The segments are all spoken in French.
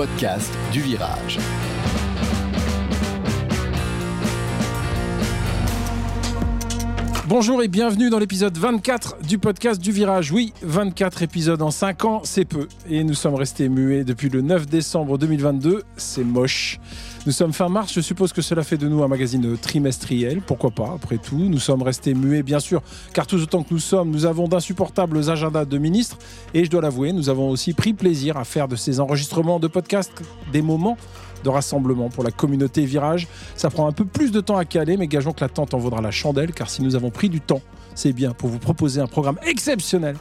podcast du virage. Bonjour et bienvenue dans l'épisode 24 du podcast du Virage. Oui, 24 épisodes en 5 ans, c'est peu. Et nous sommes restés muets depuis le 9 décembre 2022, c'est moche. Nous sommes fin mars, je suppose que cela fait de nous un magazine trimestriel, pourquoi pas, après tout. Nous sommes restés muets, bien sûr, car tout autant que nous sommes, nous avons d'insupportables agendas de ministres. Et je dois l'avouer, nous avons aussi pris plaisir à faire de ces enregistrements de podcasts des moments de rassemblement pour la communauté Virage. Ça prend un peu plus de temps à caler, mais gageons que l'attente en vaudra la chandelle, car si nous avons pris du temps, c'est bien pour vous proposer un programme exceptionnel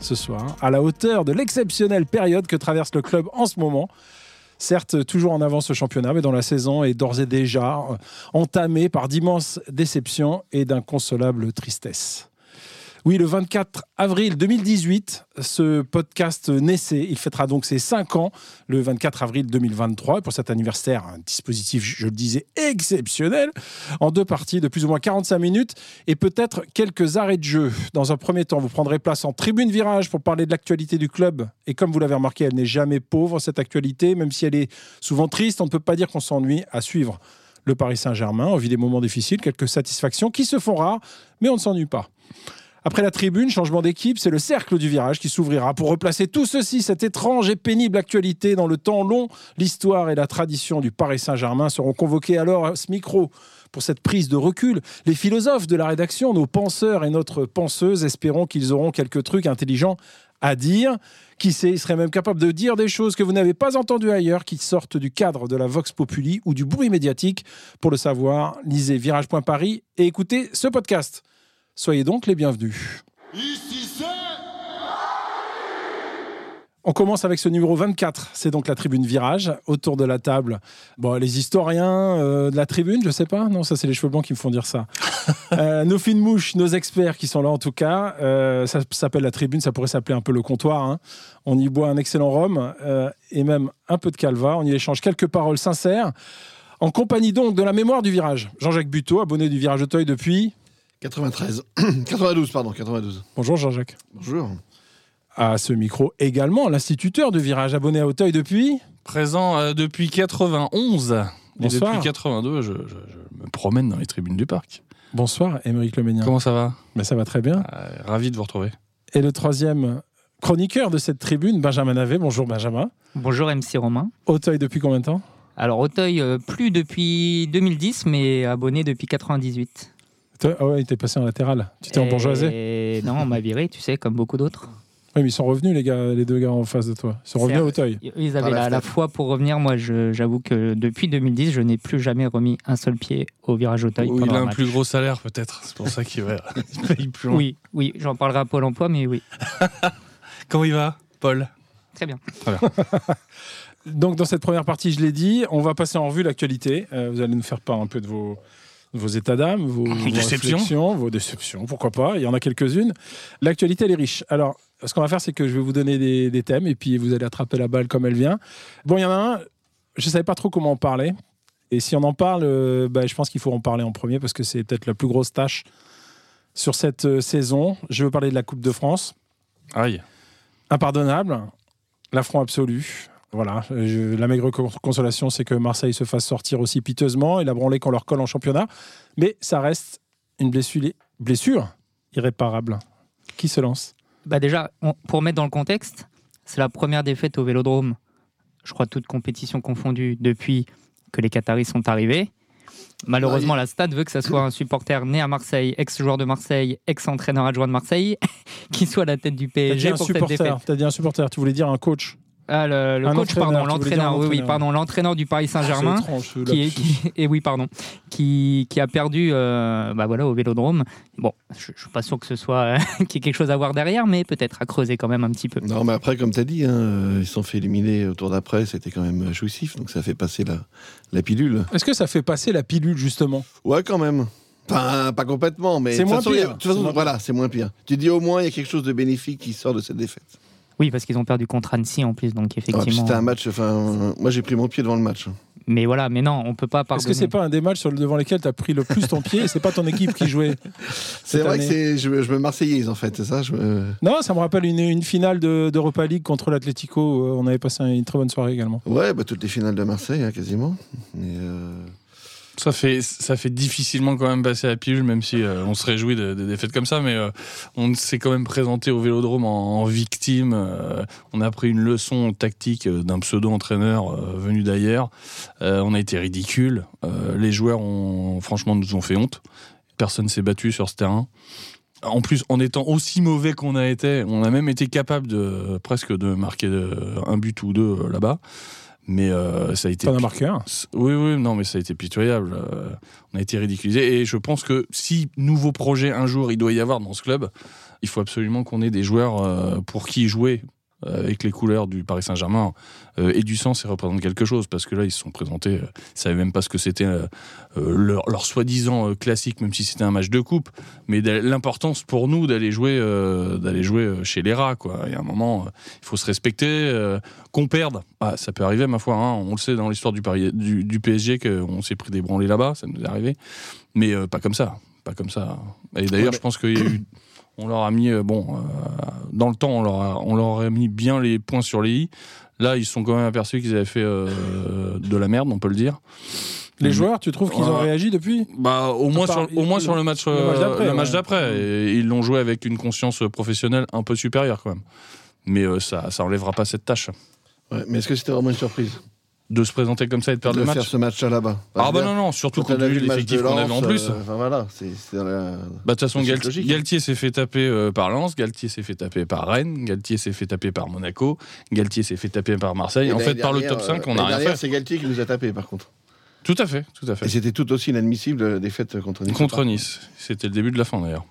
ce soir, à la hauteur de l'exceptionnelle période que traverse le club en ce moment. Certes, toujours en avance au championnat, mais dont la saison est d'ores et déjà euh, entamée par d'immenses déceptions et d'inconsolables tristesses. Oui, le 24 avril 2018, ce podcast naissait. Il fêtera donc ses 5 ans le 24 avril 2023. pour cet anniversaire, un dispositif, je le disais, exceptionnel, en deux parties de plus ou moins 45 minutes et peut-être quelques arrêts de jeu. Dans un premier temps, vous prendrez place en tribune virage pour parler de l'actualité du club. Et comme vous l'avez remarqué, elle n'est jamais pauvre, cette actualité, même si elle est souvent triste, on ne peut pas dire qu'on s'ennuie à suivre le Paris Saint-Germain. On vit des moments difficiles, quelques satisfactions qui se font rares, mais on ne s'ennuie pas. Après la tribune, changement d'équipe, c'est le cercle du virage qui s'ouvrira pour replacer tout ceci, cette étrange et pénible actualité dans le temps long. L'histoire et la tradition du Paris Saint-Germain seront convoqués alors à ce micro pour cette prise de recul. Les philosophes de la rédaction, nos penseurs et notre penseuse, espérons qu'ils auront quelques trucs intelligents à dire. Qui sait, ils seraient même capables de dire des choses que vous n'avez pas entendues ailleurs, qui sortent du cadre de la Vox Populi ou du bruit médiatique. Pour le savoir, lisez virage.paris et écoutez ce podcast. Soyez donc les bienvenus. on commence avec ce numéro 24, c'est donc la tribune virage. Autour de la table, bon, les historiens euh, de la tribune, je sais pas, non, ça c'est les cheveux blancs qui me font dire ça. Euh, nos fines mouches, nos experts qui sont là en tout cas, euh, ça s'appelle la tribune, ça pourrait s'appeler un peu le comptoir. Hein. On y boit un excellent rhum et même un peu de calva, on y échange quelques paroles sincères. En compagnie donc de la mémoire du virage. Jean-Jacques Buteau, abonné du Virage Auteuil depuis 93. 92, pardon, 92. Bonjour Jean-Jacques. Bonjour. À ce micro également, l'instituteur de Virage abonné à Auteuil depuis Présent euh, depuis 91. Bonsoir. Et depuis 82, je, me promène dans les tribunes du parc. Bonsoir, Émeric Leménien. Comment ça va? Ben, Ça va très bien. Euh, ravi de vous retrouver. Et le troisième chroniqueur de cette tribune, Benjamin Navet. Bonjour Benjamin. Bonjour MC Romain. Auteuil depuis combien de temps? Alors Auteuil, euh, plus depuis 2010, mais abonné depuis 98. Ah ouais, il était passé en latéral. Tu t'es bourgeoisé Non, on m'a viré, tu sais, comme beaucoup d'autres. Oui, mais ils sont revenus, les gars, les deux gars en face de toi. Ils sont revenus à Auteuil. Ils avaient la, la, foi pour revenir. Moi, j'avoue que depuis 2010, je n'ai plus jamais remis un seul pied au virage Auteuil. il a un, plus gros salaire, peut-être. C'est pour ça qu'il va paye plus Oui, oui j'en parlerai à Pôle emploi, mais oui. Comment il va, Paul? Très bien. Très bien. Donc, dans cette première partie, je l'ai dit, on va passer en revue l'actualité. Euh, vous allez nous faire part un peu de vos vos états d'âme, vos, déceptions. vos déceptions, pourquoi pas, il y en a quelques-unes. L'actualité, elle est riche. Alors, ce qu'on va faire, c'est que je vais vous donner des, thèmes et puis vous allez attraper la balle comme elle vient. Bon, il y en a un, je ne savais pas trop comment en parler. Et si on en parle, euh, bah, je pense qu'il faut en parler en premier parce que c'est peut-être la plus grosse tâche sur cette euh, saison. Je veux parler de la Coupe de France. Aïe. Impardonnable, l'affront absolu. Voilà, la maigre consolation, c'est que Marseille se fasse sortir aussi piteusement et la branlée qu'on leur colle en championnat. Mais ça reste une blessure, blessure irréparable. Qui se lance? Bah Déjà, pour mettre dans le contexte, c'est la première défaite au vélodrome, je crois, toute compétition confondue, depuis que les Qataris sont arrivés. Malheureusement, la Stade veut que ça soit un supporter né à Marseille, ex-joueur de Marseille, ex-entraîneur adjoint de Marseille, qui soit à la tête du PSG pour cette défaite. T'as dit un supporter, tu voulais dire un coach ah, le, coach, pardon, l'entraîneur, oui, oui, pardon, l'entraîneur du Paris Saint-Germain, qui, et oui, pardon, qui, qui a perdu, euh, bah voilà, au Vélodrome. Bon, je, ne suis pas sûr que ce soit qu'il y ait quelque chose à voir derrière, mais peut-être à creuser quand même un petit peu. Non, mais après, comme tu as dit, hein, ils sont fait éliminer au tour d'après, c'était quand même jouissif, donc ça fait passer la, la pilule. Est-ce que ça fait passer la pilule justement? Ouais, quand même. Enfin, pas complètement, mais c'est moins pire. voilà, c'est moins pire. Tu dis au moins il y a quelque chose de bénéfique qui sort de cette défaite. Oui, parce qu'ils ont perdu contre Annecy en plus, donc effectivement. C'était un match. Enfin, moi j'ai pris mon pied devant le match. Mais voilà, mais non, on peut pas Est-ce pardonner. que c'est pas un des matchs sur le- devant lesquels tu as pris le plus ton pied et c'est pas ton équipe qui jouait C'est vrai que c'est, je, me- je me marseillaise en fait, c'est ça je me- Non, ça me rappelle une, une finale de- d'Europa League contre l'Atlético. euh, On avait passé une très bonne soirée également. Ouais, bah, toutes les finales de Marseille, hein, quasiment. Euh, Ça fait, difficilement quand même passer à pilule, même si euh, on se réjouit de- des défaites comme ça, mais euh, on s'est quand même présenté au Vélodrome en, en victime. euh, on a pris une leçon tactique d'un pseudo-entraîneur venu d'ailleurs. On a été ridicule. Les joueurs, ont, franchement, nous ont fait honte. Personne s'est battu sur ce terrain. En plus, en étant aussi mauvais qu'on a été, on a même été capable de presque de marquer de- un but ou deux là-bas. Mais euh, ça a été T'en as marqué un. oui, oui, non, mais ça a été pitoyable. Euh, on a été ridiculisé. Et je pense que si nouveau projet un jour il doit y avoir dans ce club, il faut absolument qu'on ait des joueurs euh, pour qui jouer avec les couleurs du Paris Saint-Germain euh, et du sens et représente quelque chose. Parce que là, ils se sont présentés, euh, ils savaient même pas ce que c'était euh, euh, leur, leur soi-disant euh, classique, même si c'était un match de coupe. Mais l'importance pour nous d'aller jouer, euh, d'aller jouer euh, chez les rats. Quoi. Il y a un moment, euh, il faut se respecter. euh, qu'on perde, ah, ça peut arriver, ma foi. hein. On le sait dans l'histoire du, Paris- du, du PSG qu'on s'est pris des branlés là-bas, ça nous est arrivé. Mais euh, pas comme ça. Pas comme ça. Et d'ailleurs, Ouais, mais- je pense qu'il y a eu. On leur a mis, euh, bon, euh, dans le temps, on leur, a, on leur a mis bien les points sur les i. Là, ils se sont quand même aperçus qu'ils avaient fait euh, de la merde, on peut le dire. Les joueurs, tu trouves qu'ils ont réagi depuis? Bah, au moins, sur, au moins le- sur le match, le match d'après, ils l'ont joué avec une conscience professionnelle un peu supérieure quand même. Mais euh, ça, ça enlèvera pas cette tâche. Ouais, mais est-ce que c'était vraiment une surprise? De se présenter comme ça et de perdre de le faire match. ce match-là là-bas Ah bah non non, surtout compte on a tenu de l'effectif de qu'on avait en plus. euh, Enfin voilà, c'est la- Bah, de toute façon, logique. Galtier s'est fait taper euh, par Lens, Galtier s'est fait taper par Rennes, Galtier s'est fait taper par Monaco, Galtier s'est fait taper par Marseille. Et en fait, l'année par le top 5, on euh, n'a l'année rien fait. C'est Galtier qui nous a tapé par contre. Tout à fait, tout à fait. Et c'était tout aussi inadmissible la défaite contre Nice. Contre Nice. C'était le début de la fin d'ailleurs.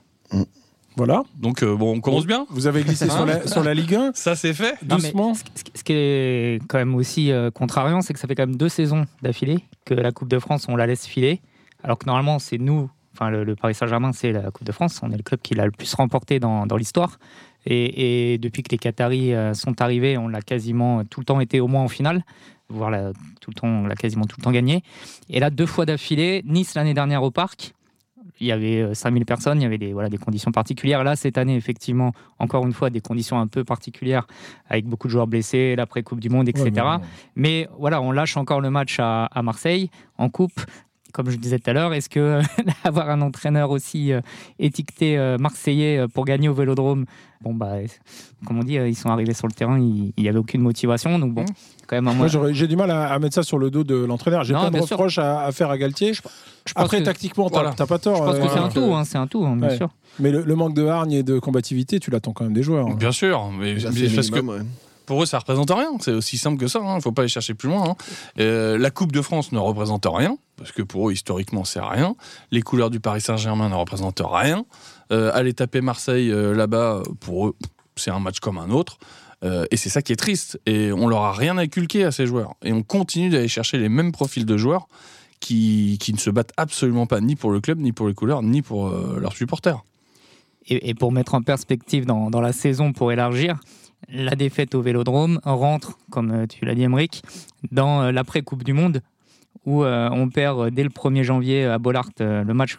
Voilà. Donc euh, bon, on commence bien. Vous avez glissé sur, la, sur la Ligue 1 Ça c'est fait. Non, doucement. ce, ce- ce qui est quand même aussi euh, contrariant, c'est que ça fait quand même deux saisons d'affilée que la Coupe de France, on la laisse filer. Alors que normalement, c'est nous, enfin le, le Paris Saint-Germain, c'est la Coupe de France. On est le club qui l'a le plus remporté dans, dans l'histoire. Et, et depuis que les Qataris euh, sont arrivés, on l'a quasiment tout le temps été au moins en finale. Voire la- tout le temps, on l'a quasiment tout le temps gagné. Et là, deux fois d'affilée, Nice l'année dernière au Parc. Il y avait euh, 5000 personnes, il y avait des, voilà, des conditions particulières. Là, cette année, effectivement, encore une fois, des conditions un peu particulières avec beaucoup de joueurs blessés, l'après-Coupe du Monde, etc. Ouais, mais voilà, on lâche encore le match à, à Marseille en coupe. Comme je disais tout à l'heure, est-ce que avoir un entraîneur aussi euh, étiqueté euh, marseillais euh, pour gagner au Vélodrome, bon bah, comme on dit, euh, ils sont arrivés sur le terrain, il n'y avait aucune motivation, donc bon, Mhm. quand même un Moi, j'ai du mal à, à mettre ça sur le dos de l'entraîneur. J'ai plein de reproches à, à faire à Galtier. Je pense Après, que- tactiquement, t'as Voilà. pas tort. Je pense euh, que c'est un tout, hein, c'est un tout, hein, bien ouais. sûr. Mais le, le manque de hargne et de combativité, tu l'attends quand même des joueurs. hein. Bien sûr, mais, parce que ouais. pour eux ça représente rien. C'est aussi simple que ça. Il ne faut pas aller chercher plus loin. hein. Euh, la Coupe de France ne représente rien parce que pour eux historiquement c'est rien. Les couleurs du Paris Saint-Germain ne représentent rien. Euh, aller taper Marseille euh, là-bas pour eux c'est un match comme un autre. Euh, et c'est ça qui est triste. Et on leur a rien inculqué à ces joueurs. Et on continue d'aller chercher les mêmes profils de joueurs qui, qui ne se battent absolument pas ni pour le club, ni pour les couleurs, ni pour leurs supporters. Et, pour mettre en perspective dans, dans la saison, pour élargir, la défaite au Vélodrome rentre, comme tu l'as dit, Emmerich, dans l'après-Coupe du Monde, où euh, on perd euh, dès le 1er janvier à Bollard euh, le match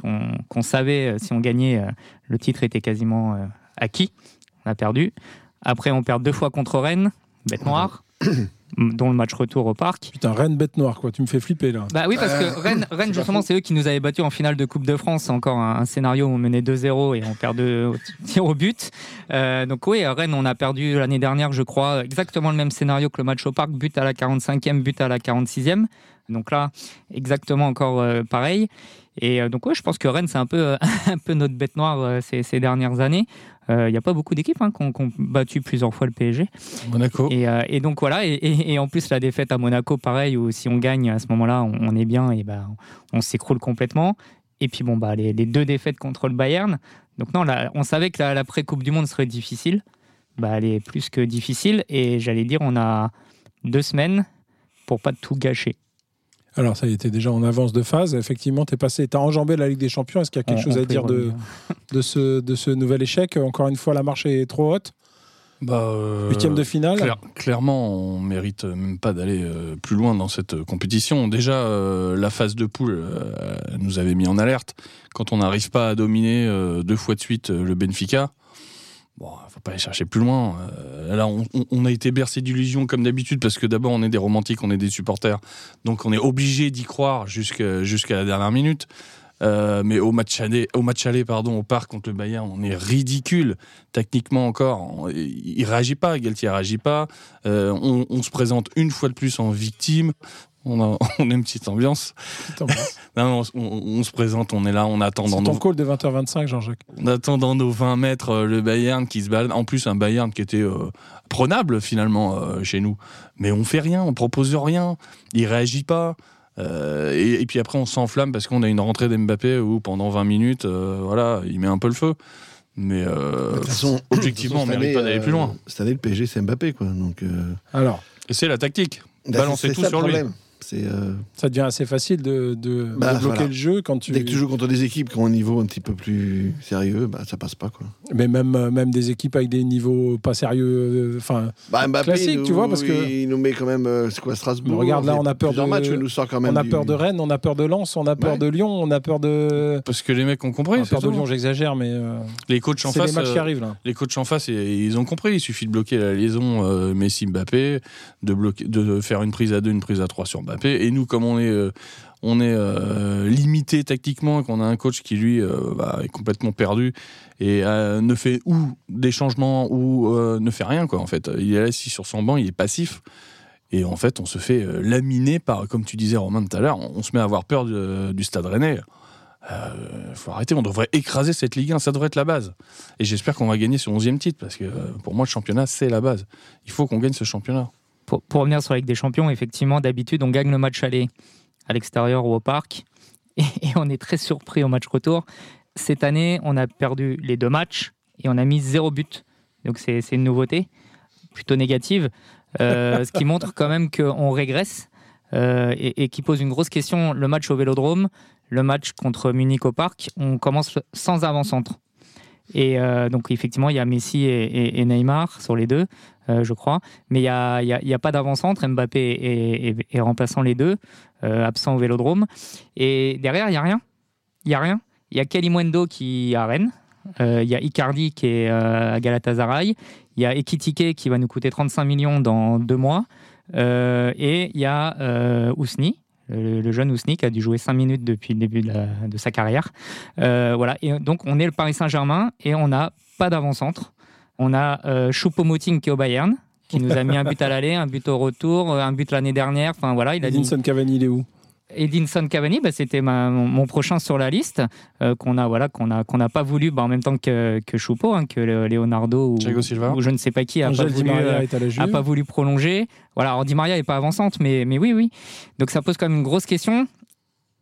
qu'on savait, euh, si on gagnait, euh, le titre était quasiment euh, acquis. On a perdu. Après, on perd deux fois contre Rennes, bête noire, dont le match retour au parc. Putain, Rennes bête noire, quoi. Tu me fais flipper là. Bah oui, parce Euh, que Rennes, Rennes justement, c'est eux qui nous avaient battus en finale de Coupe de France. C'est encore un, un scénario où on menait 2-0 et on perd deux tirs au but. Euh, donc oui, à Rennes, on a perdu l'année dernière, je crois, exactement le même scénario que le match au parc, but à la 45e, but à la 46e. Donc là, exactement encore euh, pareil. Et euh, donc oui, je pense que Rennes, c'est un peu, euh, un peu notre bête noire ces, ces dernières années. Il n'y a pas beaucoup d'équipes hein, qui ont battu plusieurs fois le PSG. Monaco. Et, et donc voilà, et, et- et en plus la défaite à Monaco, pareil, où si on gagne à ce moment-là, on, on est bien et ben on s'écroule complètement. Et puis bon bah les, les deux défaites contre le Bayern. Donc non, là, on savait que la, la pré-coupe du monde serait difficile. Bah elle est plus que difficile. Et j'allais dire, on a deux semaines pour pas tout gâcher. Alors, ça y était déjà en avance de phase. Effectivement, t'es passé, t'as enjambé la Ligue des Champions. Est-ce qu'il y a quelque On- chose on à dire de, ce, de ce nouvel échec? Encore une fois, la marche est trop haute. Bah, euh, Huitième de finale clair- clairement, on mérite même pas d'aller euh, plus loin dans cette euh, compétition. Déjà, la phase de poule nous avait mis en alerte. Quand on n'arrive pas à dominer deux fois de suite le Benfica, bon, faut pas aller chercher plus loin. Euh, là, on, a été bercé d'illusions comme d'habitude parce que d'abord, on est des romantiques, on est des supporters, donc on est obligé d'y croire jusqu'à la dernière minute. Euh, mais au match aller, au pardon, au parc contre le Bayern, on est ridicule techniquement encore. On- il il réagit pas, Galtier réagit pas. Euh, on, on se présente une fois de plus en victime. On a, on a une petite ambiance. Non, on, on- on se présente, on est là, on attend dans C'est nos, ton call de 20h25, Jean-Jacques. on attend dans nos 20 mètres euh, le Bayern qui se balade. En plus, un Bayern qui était euh, prenable finalement euh, chez nous. Mais on fait rien, on propose rien. Il réagit pas. Euh, et, et puis après, on s'enflamme parce qu'on a une rentrée d'Mbappé où pendant 20 minutes, euh, voilà, il met un peu le feu. Mais euh, De toute façon, objectivement, on cette mérite année, pas d'aller plus loin. Cette année, le PSG, c'est Mbappé, quoi. Donc, euh, Alors, Et c'est la tactique. bah, Balancer tout ça sur le lui. Euh, ça devient assez facile de, de- Bah, de bloquer voilà. le jeu quand tu. dès que tu joues contre des équipes qui ont un niveau un petit peu plus sérieux, bah ça passe pas, quoi. Mais même, euh, même des équipes avec des niveaux pas sérieux. euh, Enfin, Bah, Mbappé, Classique, il nous- tu vois, parce que- il nous met quand même, c'est quoi, Strasbourg. Regarde, là, on a peur de- matchs nous sort quand même. on a du- peur de Rennes, on a peur de Lens, on a peur Ouais. de Lyon, on a peur de. Parce que les mecs ont on compris. a c'est peur de. Lyon, j'exagère, mais euh, Les coachs en c'est les face. matchs qui arrivent là. Les coachs en face, ils- ils ont compris. Il suffit de bloquer la liaison euh, Messi-Mbappé, de, bloquer, de faire une prise à deux, une prise à trois sur Et nous, comme on est, euh, on est euh, limité tactiquement qu'on a un coach qui, lui, euh, bah, est complètement perdu et ne fait ou des changements ou ne fait rien, quoi, en fait. Il est assis sur son banc, il est passif. Et en fait, on se fait laminer par, comme tu disais, Romain, tout à l'heure, on, se met à avoir peur du stade rennais. Euh, faut arrêter, on devrait écraser cette Ligue 1, ça devrait être la base. Et j'espère qu'on va gagner ce 11e titre, parce que pour moi, le championnat, c'est la base. Il faut qu'on gagne ce championnat. Pour, pour revenir sur la Ligue des Champions, effectivement, d'habitude, on gagne le match aller à l'extérieur ou au parc. Et, et on est très surpris au match retour. Cette année, on a perdu les deux matchs et on a mis zéro but. Donc c'est c'est une nouveauté, plutôt négative. Euh, ce qui montre quand même qu'on régresse euh, et, et qui pose une grosse question. Le match au Vélodrome, le match contre Munich au parc, on commence sans avant-centre. Et euh, donc effectivement, il y a Messi et, Neymar sur les deux, euh, je crois. Mais il n'y a, y a- pas d'avant-centre. Mbappé est, remplaçant les deux, euh, absent au Vélodrome. Et derrière, il n'y a rien. Il n'y a rien. Il y a Kalimundo qui est à Rennes. Il y a Icardi qui est à Galatasaray. Il y a Ekitike qui va nous coûter 35 millions dans deux mois. Et il y a Ousni, le, le jeune Ousni qui a dû jouer 5 minutes depuis le début de, sa carrière. Euh, voilà. Et donc, on est le Paris Saint-Germain et on n'a pas d'avant-centre. On a euh, Choupo-Moting qui est au Bayern, qui nous a mis un but à l'aller, un but au retour, un but l'année dernière. Enfin voilà, il a Cavani, il est où? Edinson Cavani, bah, c'était ma- mon, mon prochain sur la liste euh, qu'on a voilà qu'on a qu'on n'a pas voulu bah, en même temps que que Choupo, hein, que le- Leonardo ou, Thiago Silva. ou je ne sais pas qui a pas voulu euh, a pas voulu prolonger. Voilà, alors Di Maria est pas avançante, mais mais oui oui. Donc ça pose quand même une grosse question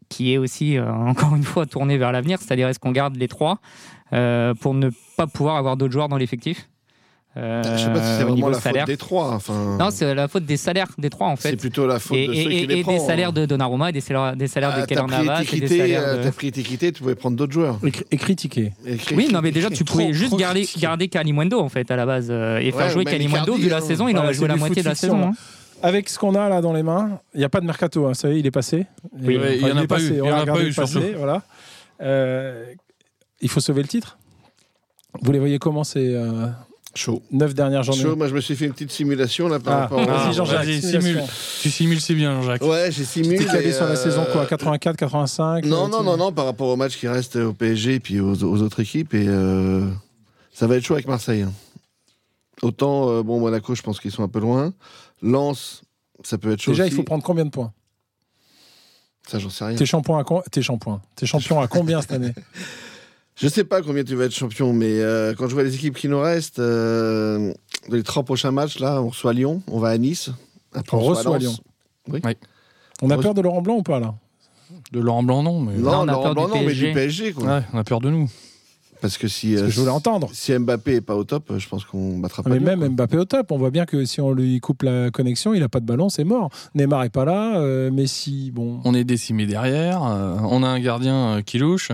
qui est aussi euh, encore une fois tournée vers l'avenir, c'est-à-dire est-ce qu'on garde les trois euh, pour ne pas pouvoir avoir d'autres joueurs dans l'effectif? Euh, Je sais pas si c'est vraiment la salaire. faute des trois. Enfin, Non, c'est la faute des salaires des trois en c'est fait. plutôt la faute Et, de et- ceux qui et- les et prend. des salaires de Donnarumma et des salaires, des salaires Ah, de t'as Keller pris Navas et des équité, salaires euh, de... T'as pris équité, tu pouvais prendre d'autres joueurs. Et, et critiqué. Et cri- Oui, non, mais déjà, tu trop- pouvais juste trop garder, critiqué. garder Kalimundo, en fait, à la base. euh, et faire jouer Kalimundo, vu la hein. saison, il aurait c'est joué la moitié de la saison. hein. Avec ce qu'on a là dans les mains, il n'y a pas de mercato, hein, ça y est, il est passé. Oui, il y en a pas passé, eu, on en a eu, passé. Voilà. Euh, il faut sauver le titre. Vous les voyez comment ces euh, Chaud. neuf dernières journées Chaud, moi je me suis fait une petite simulation là par Ah, rapport au- Vas-y, Ah, Jean-Jacques. simule. Tu simules si bien, Jacques. Ouais, j'ai simulé. T'es calé et, sur la euh, saison quoi 84, 85 Non, euh, non, tu- non, non, par rapport au match qui reste au PSG et puis aux, aux autres équipes. Et euh, ça va être chaud avec Marseille. hein. Autant, euh, bon, Monaco, je pense qu'ils sont un peu loin. Lens, ça peut être chaud. Déjà, il faut prendre combien de points? Ça, j'en sais rien. T'es champion à champion. T'es champion à combien cette année? Je sais pas combien tu vas être champion, mais euh, quand je vois les équipes qui nous restent, euh, les trois prochains matchs, là, on reçoit Lyon, on va à Nice. Après, On reçoit. Lyon. Oui. Oui. On a peur de Laurent Blanc ou pas là? De Laurent Blanc, non. Mais... Non, Non, on a Laurent peur Blanc, du non, mais PSG. du PSG, quoi. Ouais, on a peur de nous. Parce que si, Parce que euh, Je voulais entendre. si Mbappé est pas au top, je pense qu'on battra pas. Mais Lyon, même quoi. Mbappé au top, on voit bien que si on lui coupe la connexion, il a pas de ballon, c'est mort. Neymar est pas là, euh, Messi, bon. On est décimé derrière. euh, on a un gardien euh, qui louche.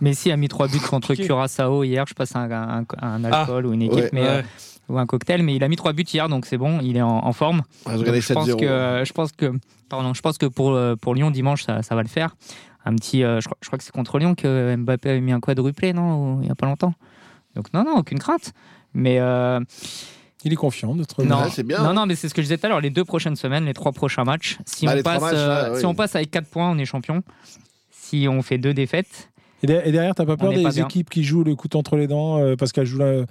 Messi a mis trois buts contre. Curaçao hier. Je passe un, un- un alcool ou une équipe, ouais, mais, euh, ou un cocktail, mais il a mis trois buts hier, donc c'est bon, il est en, en forme. Ah, je pense 7-0. que, euh, je pense que, pardon, je pense que pour euh, pour Lyon dimanche, ça, ça va le faire. Un petit, euh, je, crois, je crois que c'est contre Lyon que Mbappé a mis un quadruplé, non, il y a pas longtemps. Donc non, non, aucune crainte. Mais euh, Il est confiant, notre non, Ouais, c'est bien. non, non, mais c'est ce que je disais tout à l'heure. Les deux prochaines semaines, les trois prochains matchs. Si Bah, on passe, matchs, euh, là, oui. si on passe avec 4 points, on est champion. Si on fait deux défaites, Et, der- et derrière, t'as pas peur pas des équipes qui jouent le couteau entre les dents euh, parce qu'elles jouent, la- euh,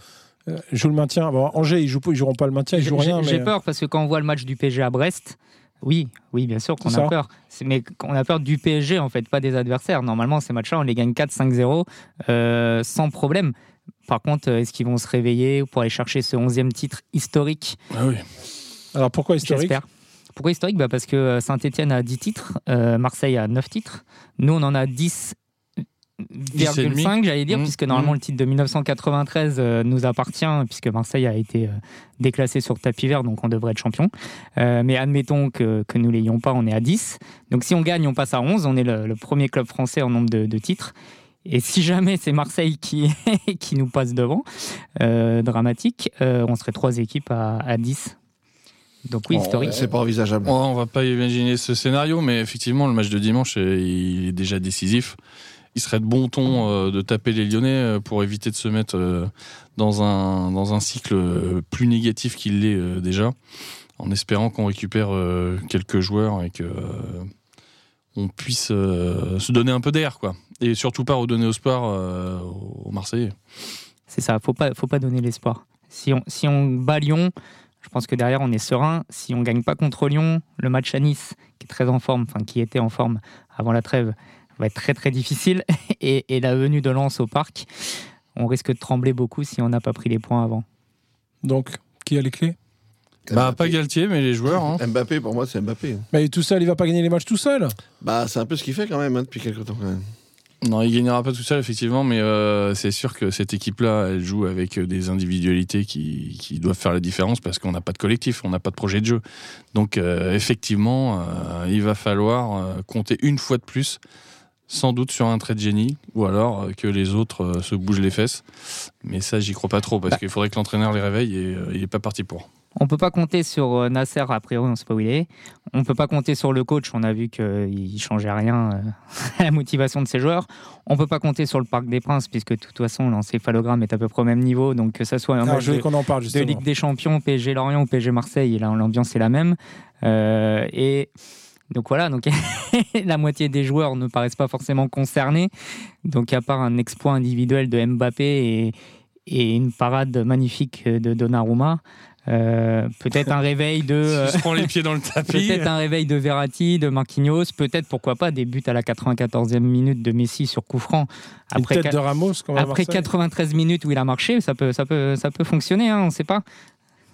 jouent le maintien Bon, Angers, ils, jouent, ils joueront pas le maintien, ils jouent rien. j'ai mais- peur parce que quand on voit le match du PSG à Brest, oui, oui, bien sûr qu'on a peur. Mais on a peur du PSG, en fait, pas des adversaires. Normalement, ces matchs-là, on les gagne 4-5-0 euh, sans problème. Par contre, euh, est-ce qu'ils vont se réveiller pour aller chercher ce 11e titre historique? Ah oui. Alors pourquoi historique? Pourquoi historique? Bah Parce que Saint-Etienne a 10 titres, euh, Marseille a 9 titres. Nous, on en a 10,5, j'allais dire, Mmh, puisque normalement mmh. le titre de 1993 euh, nous appartient, puisque Marseille a été euh, déclassé sur tapis vert, donc on devrait être champion. Euh, mais admettons que, que nous l'ayons pas, on est à 10. Donc si on gagne, on passe à 11. On est le, le premier club français en nombre de, de titres. Et si jamais c'est Marseille qui, qui nous passe devant, euh, dramatique, euh, on serait trois équipes à, à 10. Donc oui, historique. C'est pas envisageable. On va pas imaginer ce scénario, mais effectivement, le match de dimanche, il est déjà décisif. Il serait de bon ton euh, de taper les Lyonnais euh, pour éviter de se mettre euh, dans, un, dans un cycle plus négatif qu'il l'est déjà, en espérant qu'on récupère quelques joueurs et que on puisse se donner un peu d'air, quoi. Et surtout pas redonner espoir euh, aux Marseillais. C'est ça, faut pas, faut pas donner l'espoir. Si on, si on bat Lyon, je pense que derrière on est serein. Si on gagne pas contre Lyon, le match à Nice, qui est très en forme, enfin qui était en forme avant la trêve, va être très très difficile. Et, et la venue de Lens au parc, on risque de trembler beaucoup si on n'a pas pris les points avant. Donc, qui a les clés? Bah, Mbappé. pas Galtier, mais les joueurs. hein. Mbappé, pour moi, c'est Mbappé. Mais tout seul, il va pas gagner les matchs tout seul. Bah, c'est un peu ce qu'il fait quand même hein, depuis quelques temps. Quand même. Non, il gagnera pas tout seul, effectivement, mais euh, c'est sûr que cette équipe-là, elle joue avec euh, des individualités qui, qui doivent faire la différence parce qu'on n'a pas de collectif, on n'a pas de projet de jeu. Donc, euh, effectivement, euh, il va falloir euh, compter une fois de plus, sans doute sur un trait de génie, ou alors euh, que les autres euh, se bougent les fesses. Mais ça, j'y crois pas trop parce Bah. qu'il faudrait que l'entraîneur les réveille et euh, il est pas parti pour. On peut pas compter sur euh, Nasser, a priori, on sait pas où il est. On peut pas compter sur le coach, on a vu qu'il changeait rien euh, à la motivation de ses joueurs. On peut pas compter sur le Parc des Princes, puisque de toute façon, l'encéphalogramme est à peu près au même niveau. Donc, que ça soit un match je veux de, qu'on en parle de. Ligue des Champions, PSG Lorient ou PSG Marseille, là, l'ambiance est la même. Euh, et donc voilà, donc la moitié des joueurs ne paraissent pas forcément concernés. Donc, à part un exploit individuel de Mbappé et, et une parade magnifique de Donnarumma, euh, peut-être un réveil de. euh, se prend les pieds dans le tapis. Peut-être un réveil de Verratti, de Marquinhos, peut-être pourquoi pas des buts à la 94e minute de Messi sur coup franc. Après, de Ramos, après Marseille. 93 minutes où il a marché, ça peut, ça peut, ça peut fonctionner, hein, on ne sait pas.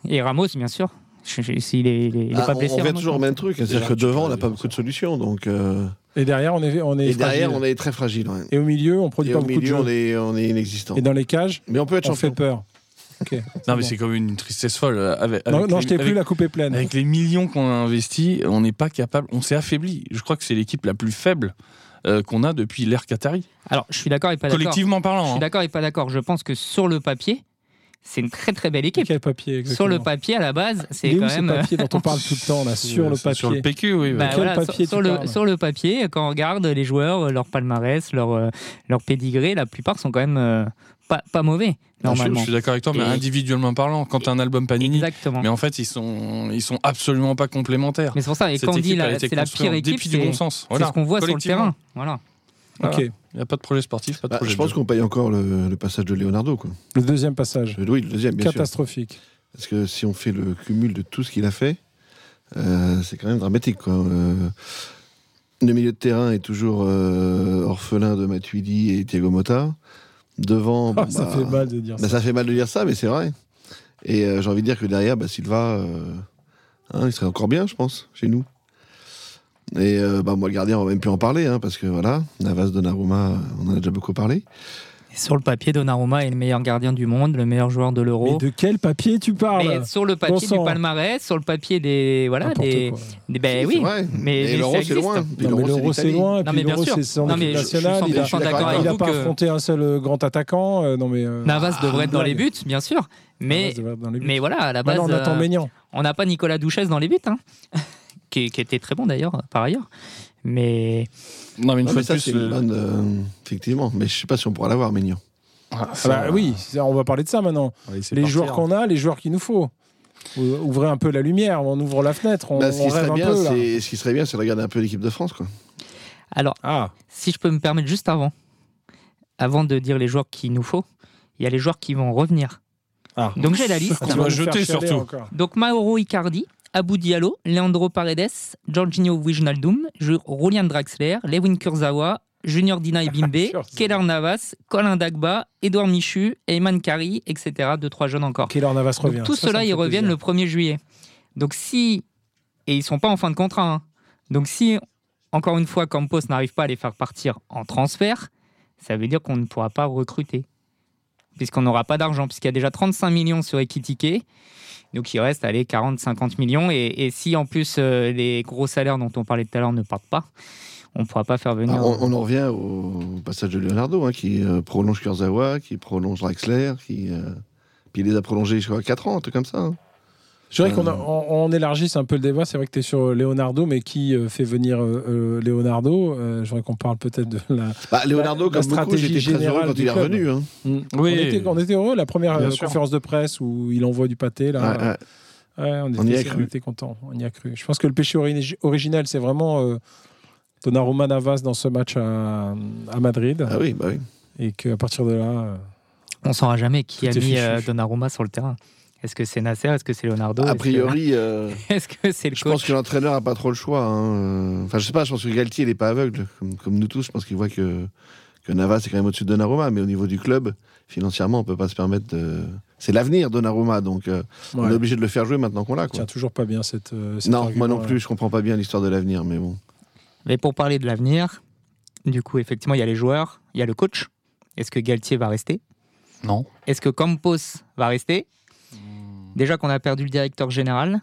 Et Ramos, bien sûr. Je- je- S'il est, il est- il est Ah, pas on- blessé. on fait Ramos, toujours le même truc. C'est-à-dire que devant, on n'a pas beaucoup de solutions. Donc, euh, Et derrière, on est, on est Et derrière, fragile. on est très fragile. ouais. Et au milieu, on produit Et pas au beaucoup de milieu, jeux. on est, on est inexistant. Et dans les cages, Mais on peut être on fait champion. peur. Ok. Non, mais bon. c'est comme une tristesse folle. euh, Avec, Non, avec non les- je t'ai plus, la coupe est pleine. Avec les millions qu'on a investis, on n'est pas capable, on s'est affaibli. Je crois que c'est l'équipe la plus faible euh, qu'on a depuis l'ère Qatari. Alors, je suis d'accord et pas d'accord. Collectivement Je parlant. suis hein. d'accord et pas d'accord. Je pense que sur le papier, c'est une très très belle équipe. Quel papier exactement Sur le papier, à la base, c'est quand ce même. euh, papier dont on parle tout le temps là Sur le papier. Sur le PQ, oui. Bah ouais. Quel voilà, sur- papier sur, tu le, parles sur le papier, quand on regarde les joueurs, leur palmarès, leur, euh, leur pédigré, la plupart sont quand même euh, pas, pas mauvais, Je, normalement. je suis d'accord avec toi, mais Et- individuellement parlant, quand tu as un album Panini, Exactement. mais en fait, ils sont, ils sont absolument pas complémentaires. Mais c'est pour ça, et Cette quand on dit c'est la pire équipe, dépit du c'est bon sens. c'est Voilà. ce qu'on voit sur le terrain. Voilà. Voilà. Ok. Il n'y a pas de projet sportif, pas de Bah, projet je pense qu'on paye encore le, le passage de Leonardo. Quoi. Le deuxième passage. Oui, le deuxième, bien sûr. Catastrophique. Parce que si on fait le cumul de tout ce qu'il a fait, euh, c'est quand même dramatique. Quoi. Euh, le milieu de terrain est toujours euh, orphelin de Matuidi et Thiago Motta. Devant, bon, ça bah, fait mal de dire bah, ça. ça fait mal de dire ça, mais c'est vrai. Et euh, j'ai envie de dire que derrière, bah, Silva, euh, hein, il serait encore bien, je pense, chez nous. Et euh, bah, moi, le gardien, on va même plus en parler, hein, parce que voilà, Navas, Donnarumma, on en a déjà beaucoup parlé. Sur le papier, Donnarumma est le meilleur gardien du monde, le meilleur joueur de Mais l'Euro. de quel papier tu parles Mais sur le papier Bon du palmarès, sur le papier des voilà des, des- ben oui, vrai. mais- mais l'euro, c'est loin. Mais l'euro, c'est loin. Non, puis mais bien l'euro, sûr. c'est son Non, mais je- je suis. Il a, 100% d'accord il avec il a vous pas que affronté un seul euh, grand attaquant. euh, non, mais. euh, Navas devrait être dans les buts, bien sûr. Mais Navas mais voilà, à la base, Maintenant, on attend Maignan. on n'a pas Nicolas Douchès dans les buts, hein, qui, qui était très bon d'ailleurs par ailleurs. Mais Non, mais une Non, fois mais de ça, plus, une le- bonne, euh, effectivement. Mais je sais pas si on pourra l'avoir, Mignon. Ah, Ah oui, on va parler de ça maintenant. Les partir. joueurs qu'on a, les joueurs qu'il nous faut. Ou- Ouvrez un peu la lumière, on ouvre la fenêtre, on, Bah, ce, on qui rêve serait un bien, peu là. ce qui serait bien, c'est de regarder un peu l'équipe de France. Quoi. alors, Ah, si je peux me permettre juste avant, avant de dire les joueurs qu'il nous faut, il y a les joueurs qui vont revenir. ah. Donc j'ai la liste. Tu vas jeter surtout. Encore. Donc Mauro Icardi, Abou Diallo, Leandro Paredes, Jorginho Wijnaldum, Julian Draxler, Lewin Kurzawa, Junior Dina Bimbe, Kurzawa. Keller Navas, Colin Dagba, Edouard Michu, Eyman Kari, etc. Deux, trois jeunes encore. Keylor Navas Donc, revient. tout Ça, cela, ils reviennent plaisir. le 1er juillet. Donc si... Et ils sont pas en fin de contrat. hein. Donc si, encore une fois, Campos n'arrive pas à les faire partir en transfert, ça veut dire qu'on ne pourra pas recruter. Puisqu'on n'aura pas d'argent, puisqu'il y a déjà 35 millions sur Ekitike. Donc il reste, allez, 40-50 millions. Et, et si en plus euh, les gros salaires dont on parlait tout à l'heure ne partent pas, on ne pourra pas faire venir... Ah, on, on en revient au passage de Leonardo, hein, qui euh, prolonge Kurzawa, qui prolonge Draxler, qui. euh, Puis il les a prolongés jusqu'à 4 ans, un truc comme ça. hein. C'est vrai qu'on Euh. a- on, on élargisse un peu le débat. C'est vrai que tu es sur Leonardo, mais qui euh, fait venir euh, euh, Leonardo? Euh, Je voudrais qu'on parle peut-être de la. Bah, Leonardo, La- la comme beaucoup, stratégie j'étais très heureux quand il est revenu. hein. Oui. On, était, on était heureux. La première Bien euh, sûr. conférence de presse où il envoie du pâté, là. Ouais, ouais. Ouais, on, On y a était, cru. on était content. On y a cru. Je pense que le péché ori- original, c'est vraiment euh, Donnarumma Navas dans ce match à, à Madrid. Ah oui, bah oui. Et qu'à partir de là. euh, On saura jamais qui a mis fichu. euh, Donnarumma sur le terrain. Est-ce que c'est Nasser? Est-ce que c'est Leonardo? A Est-ce que- priori, euh, Est-ce que c'est le je coach? pense que l'entraîneur n'a pas trop le choix. hein. Enfin, je sais pas, je pense que Galtier, il n'est pas aveugle, comme, comme nous tous. Je pense qu'il voit que, que Navas est quand même au-dessus de Donnarumma, mais au niveau du club, financièrement, on peut pas se permettre de. C'est l'avenir, Donnarumma, donc euh, on est obligé de le faire jouer maintenant qu'on l'a. Tiens toujours pas bien cette. euh, cet Non, moi non plus, je comprends pas bien l'histoire de l'avenir, mais bon. Mais pour parler de l'avenir, du coup, effectivement, il y a les joueurs, il y a le coach. Est-ce que Galtier va rester? Non. Est-ce que Campos va rester? Déjà qu'on a perdu le directeur général,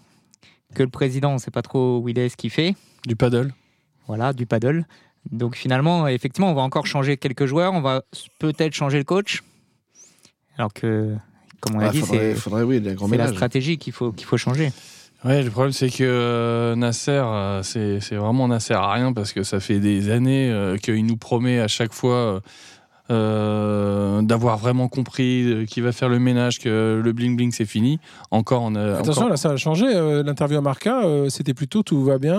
que le président, on ne sait pas trop où il est, ce qu'il fait. Du paddle. Voilà, du paddle. Donc finalement, effectivement, on va encore changer quelques joueurs. On va peut-être changer le coach. Alors que, comme on a Ah, dit, faudrait, c'est faudrait, oui, la stratégie qu'il faut, qu'il faut changer. Ouais, le problème c'est que euh, Nasser, euh, c'est c'est vraiment Nasser à rien parce que ça fait des années euh, qu'il nous promet à chaque fois euh, d'avoir vraiment compris euh, qu'il va faire le ménage, que le bling bling c'est fini. Encore, on a, Attention, encore- là, ça a changé. euh, L'interview à Marca, euh, c'était plutôt tout va bien,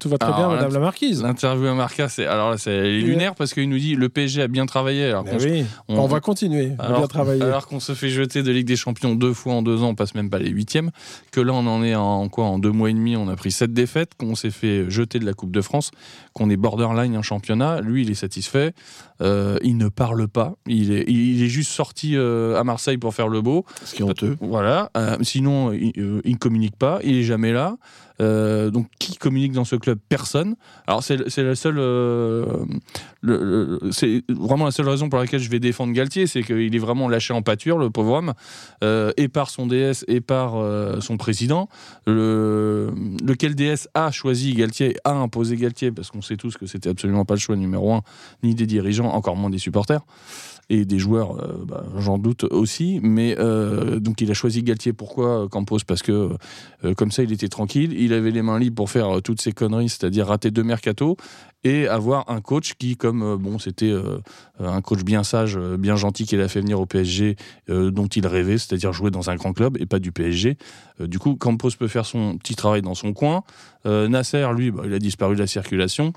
tout va très Alors, bien, Madame la Marquise. L'interview à Marca, c'est alors là, c'est lunaire parce qu'il nous dit le PSG a bien travaillé. Alors se- oui, on- on, va continuer, alors, bien travailler. alors qu'on se fait jeter de Ligue des Champions deux fois en deux ans, on passe même pas les huitièmes, que là on en est en quoi En deux mois et demi, on a pris sept défaites, qu'on s'est fait jeter de la Coupe de France, qu'on est borderline en championnat. Lui, il est satisfait. Euh, il ne parle pas. Il est, il est juste sorti euh, à Marseille pour faire le beau. Ce qui est honteux. Voilà. Euh, sinon, il, ne communique pas. Il est jamais là. Euh, donc, qui communique dans ce club? Personne. Alors, c'est la seule. euh, c'est vraiment la seule raison pour laquelle je vais défendre Galtier, c'est qu'il est vraiment lâché en pâture, le pauvre homme, euh, et par son DS et par son président. Le, lequel DS a choisi Galtier, a imposé Galtier, parce qu'on sait tous que c'était absolument pas le choix numéro un, ni des dirigeants, encore moins des supporters et des joueurs, bah, j'en doute aussi. Mais donc il a choisi Galtier. Pourquoi Campos? Parce que comme ça, il était tranquille. Il avait les mains libres pour faire euh, toutes ces conneries, c'est-à-dire rater deux mercato et avoir un coach qui, comme euh, bon, c'était euh, un coach bien sage, bien gentil, qui l'a fait venir au PSG, dont il rêvait, c'est-à-dire jouer dans un grand club et pas du PSG. Du coup, Campos peut faire son petit travail dans son coin. Nasser, lui, bah, il a disparu de la circulation.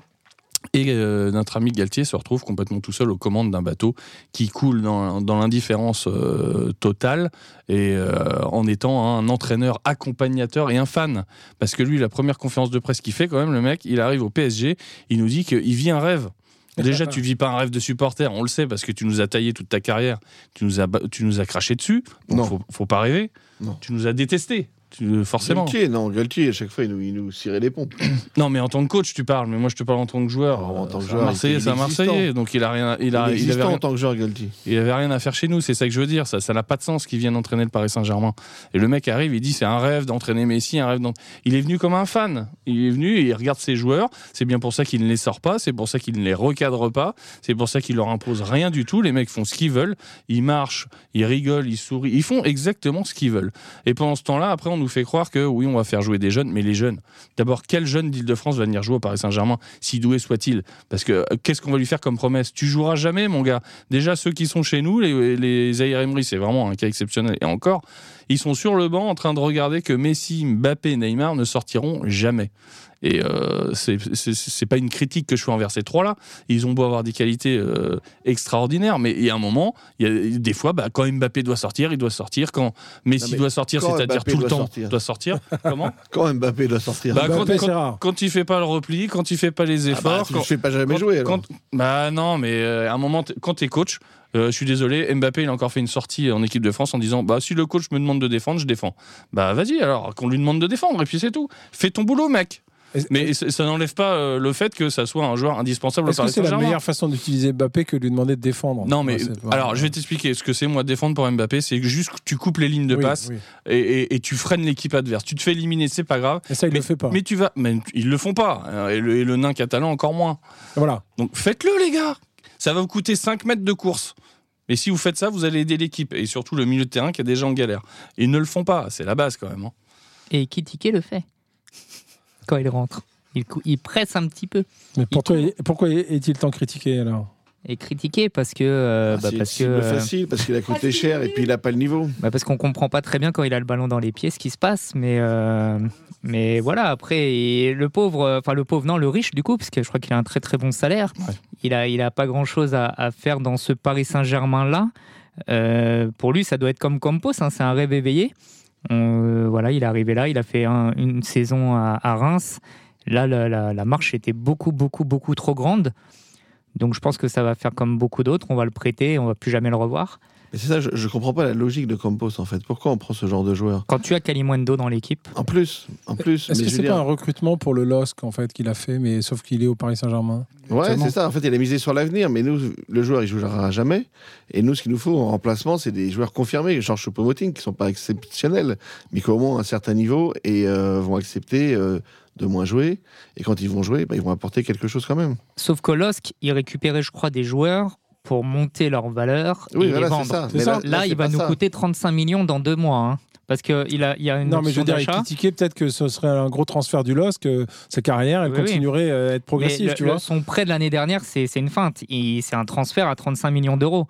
Et euh, notre ami Galtier se retrouve complètement tout seul aux commandes d'un bateau qui coule dans, dans l'indifférence euh, totale et euh, en étant un entraîneur accompagnateur et un fan. Parce que lui, la première conférence de presse qu'il fait, quand même, le mec, il arrive au PSG, il nous dit qu'il vit un rêve. Déjà, tu vis pas un rêve de supporter, on le sait, parce que tu nous as taillé toute ta carrière, tu nous as, tu nous as craché dessus, donc Non. faut, faut pas rêver. Non. Tu nous as détestés. Tu- forcément. Galtier, non, Galtier, à chaque fois, il nous, il nous cirait les pompes. Non, mais en tant que coach, tu parles. Mais moi, je te parle en tant que joueur. Alors, en tant que joueur, Marseillais, il est c'est un Marseillais. Donc, il a rien. Il a, il avait rien, en tant que joueur, Galtier. il avait rien à faire chez nous. C'est ça que je veux dire. Ça, ça n'a pas de sens qu'il vienne entraîner le Paris Saint-Germain. Et le mec arrive, il dit c'est un rêve d'entraîner Messi, un rêve. Il est venu comme un fan. Il est venu et il regarde ses joueurs. C'est bien pour ça qu'il ne les sort pas. C'est pour ça qu'il ne les recadre pas. C'est pour ça qu'il leur impose rien du tout. Les mecs font ce qu'ils veulent. Ils marchent, ils rigolent, ils sourient. Ils font exactement ce qu'ils veulent. Et pendant ce temps-là, après, on nous fait croire que oui, on va faire jouer des jeunes. Mais les jeunes, d'abord, quel jeune d'Île-de-France va venir jouer au Paris Saint-Germain, si doué soit-il Parce que euh, qu'est-ce qu'on va lui faire comme promesse Tu joueras jamais, mon gars. Déjà, ceux qui sont chez nous, les, les c'est vraiment un cas exceptionnel. Et encore, ils sont sur le banc en train de regarder que Messi, Mbappé, Neymar ne sortiront jamais. Et euh, c'est pas une critique que je fais envers ces trois-là. Ils ont beau avoir des qualités euh, extraordinaires, mais il y a un moment, il y a des fois, bah, quand Mbappé doit sortir, il doit sortir. Quand Messi doit sortir, c'est-à-dire Mbappé tout le doit temps, sortir doit sortir. Comment Quand Mbappé doit sortir Bah, quand- Mbappé, quand- il fait pas le repli, quand il fait pas les Ah bah, efforts, tu quand- ne fais pas jamais quand- jouer. alors. quand- bah non, mais euh, à un moment, quand tu es coach, euh, je suis désolé, Mbappé, il a encore fait une sortie en équipe de France en disant Bah, si le coach me demande de défendre, je défends. Bah, vas-y, alors, qu'on lui demande de défendre, et puis c'est tout. Fais ton boulot, mec. Mais ça n'enlève pas euh, le fait que ça soit un joueur indispensable au Est-ce que Paris c'est la Saint-Germain. meilleure façon d'utiliser Mbappé que de lui demander de défendre Non, mais Ouais, alors je vais t'expliquer ce que c'est moi défendre pour Mbappé, c'est que juste que tu coupes les lignes de Oui, passe oui. Et, et- et tu freines l'équipe adverse. Tu te fais éliminer, c'est pas grave. Et ça, il le fait pas. Mais tu vas, mais ils le font pas. Et le, et le nain catalan encore moins. Voilà. Donc faites-le, les gars. Ça va vous coûter 5 mètres de course. Mais si vous faites ça, vous allez aider l'équipe. Et surtout le milieu de terrain qui est déjà en galère. Et ils ne le font pas. C'est la base quand même. hein. Et Kitike le fait? Quand il rentre. Il, presse un petit peu. Mais pour toi, pourquoi est-il tant critiqué alors? Et critiqué parce que. euh, Ah, bah, c'est parce que euh, facile, parce qu'il a coûté cher et puis il a pas le niveau. bah, parce qu'on comprend pas très bien quand il a le ballon dans les pieds ce qui se passe. Mais, euh, mais voilà, après, le pauvre, euh, enfin le pauvre, non, le riche du coup, parce que je crois qu'il a un très très bon salaire. Ouais. Il, a, il a pas grand chose à, à faire dans ce Paris Saint-Germain-là. Euh, pour lui, ça doit être comme Campos, hein, c'est un rêve éveillé. Euh, voilà, il est arrivé là, il a fait un- une saison à, Reims. Là, la, la- la marche était beaucoup, beaucoup, beaucoup trop grande. Donc je pense que ça va faire comme beaucoup d'autres. On va le prêter, on va plus jamais le revoir. Mais c'est ça, je, je comprends pas la logique de Campos en fait. Pourquoi on prend ce genre de joueur Quand tu as Kalimundo dans l'équipe, En plus, en plus. Est-ce que c'est veux pas dire- un recrutement pour le LOSC en fait qu'il a fait, mais sauf qu'il est au Paris Saint-Germain? Ouais, c'est ça. En fait, il a misé sur l'avenir, mais nous, le joueur, il jouera jamais. Et nous, ce qu'il nous faut en remplacement, c'est des joueurs confirmés, genre Choupo-Moting, qui sont pas exceptionnels, mais qui ont au moins un certain niveau et euh, vont accepter euh, de moins jouer. Et quand ils vont jouer, bah, ils vont apporter quelque chose quand même. sauf que LOSC, il récupérait, je crois, des joueurs pour monter leur valeur et Oui, les voilà, c'est vendre. ça. Là, il va nous ça. coûter 35 millions dans deux mois. hein. parce qu'il il a, il y a une Non, mais je veux dire, d'achat. critiquer peut-être que ce serait un gros transfert du LOSC, que sa carrière, elle Oui, oui. continuerait à être progressive, Mais tu le- vois. Son prêt de l'année dernière, c'est une feinte. Il- C'est un transfert à 35 millions d'euros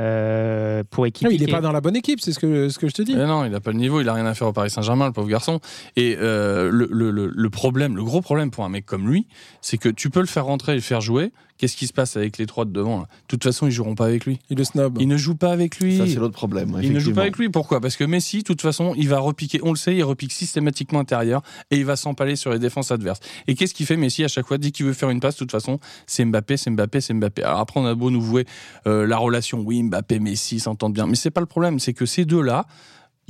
euh, pour équiper. Non, il n'est pas dans la bonne équipe, c'est ce que, ce que je te dis. Mais non, il n'a pas le niveau, il a rien à faire au Paris Saint-Germain, le pauvre garçon. Et euh, le, le- le- le problème, le gros problème pour un mec comme lui, c'est que tu peux le faire rentrer et le faire jouer. Qu'est-ce qui se passe avec les trois de devant là? De toute façon, ils joueront pas avec lui. Il le snob. Ils ne jouent pas avec lui. Ça, c'est l'autre problème. Il ne joue effectivement. pas avec lui. Pourquoi? Parce que Messi, de toute façon, il va repiquer. On le sait, il repique systématiquement intérieur et il va s'empaler sur les défenses adverses. Et qu'est-ce qu'il fait Messi à chaque fois? Dès qu'il veut faire une passe, de toute façon, c'est Mbappé, c'est Mbappé, c'est Mbappé. Alors après, on a beau nous vouer euh, la relation, oui, Mbappé, Messi s'entendent bien, mais c'est pas le problème. C'est que ces deux-là.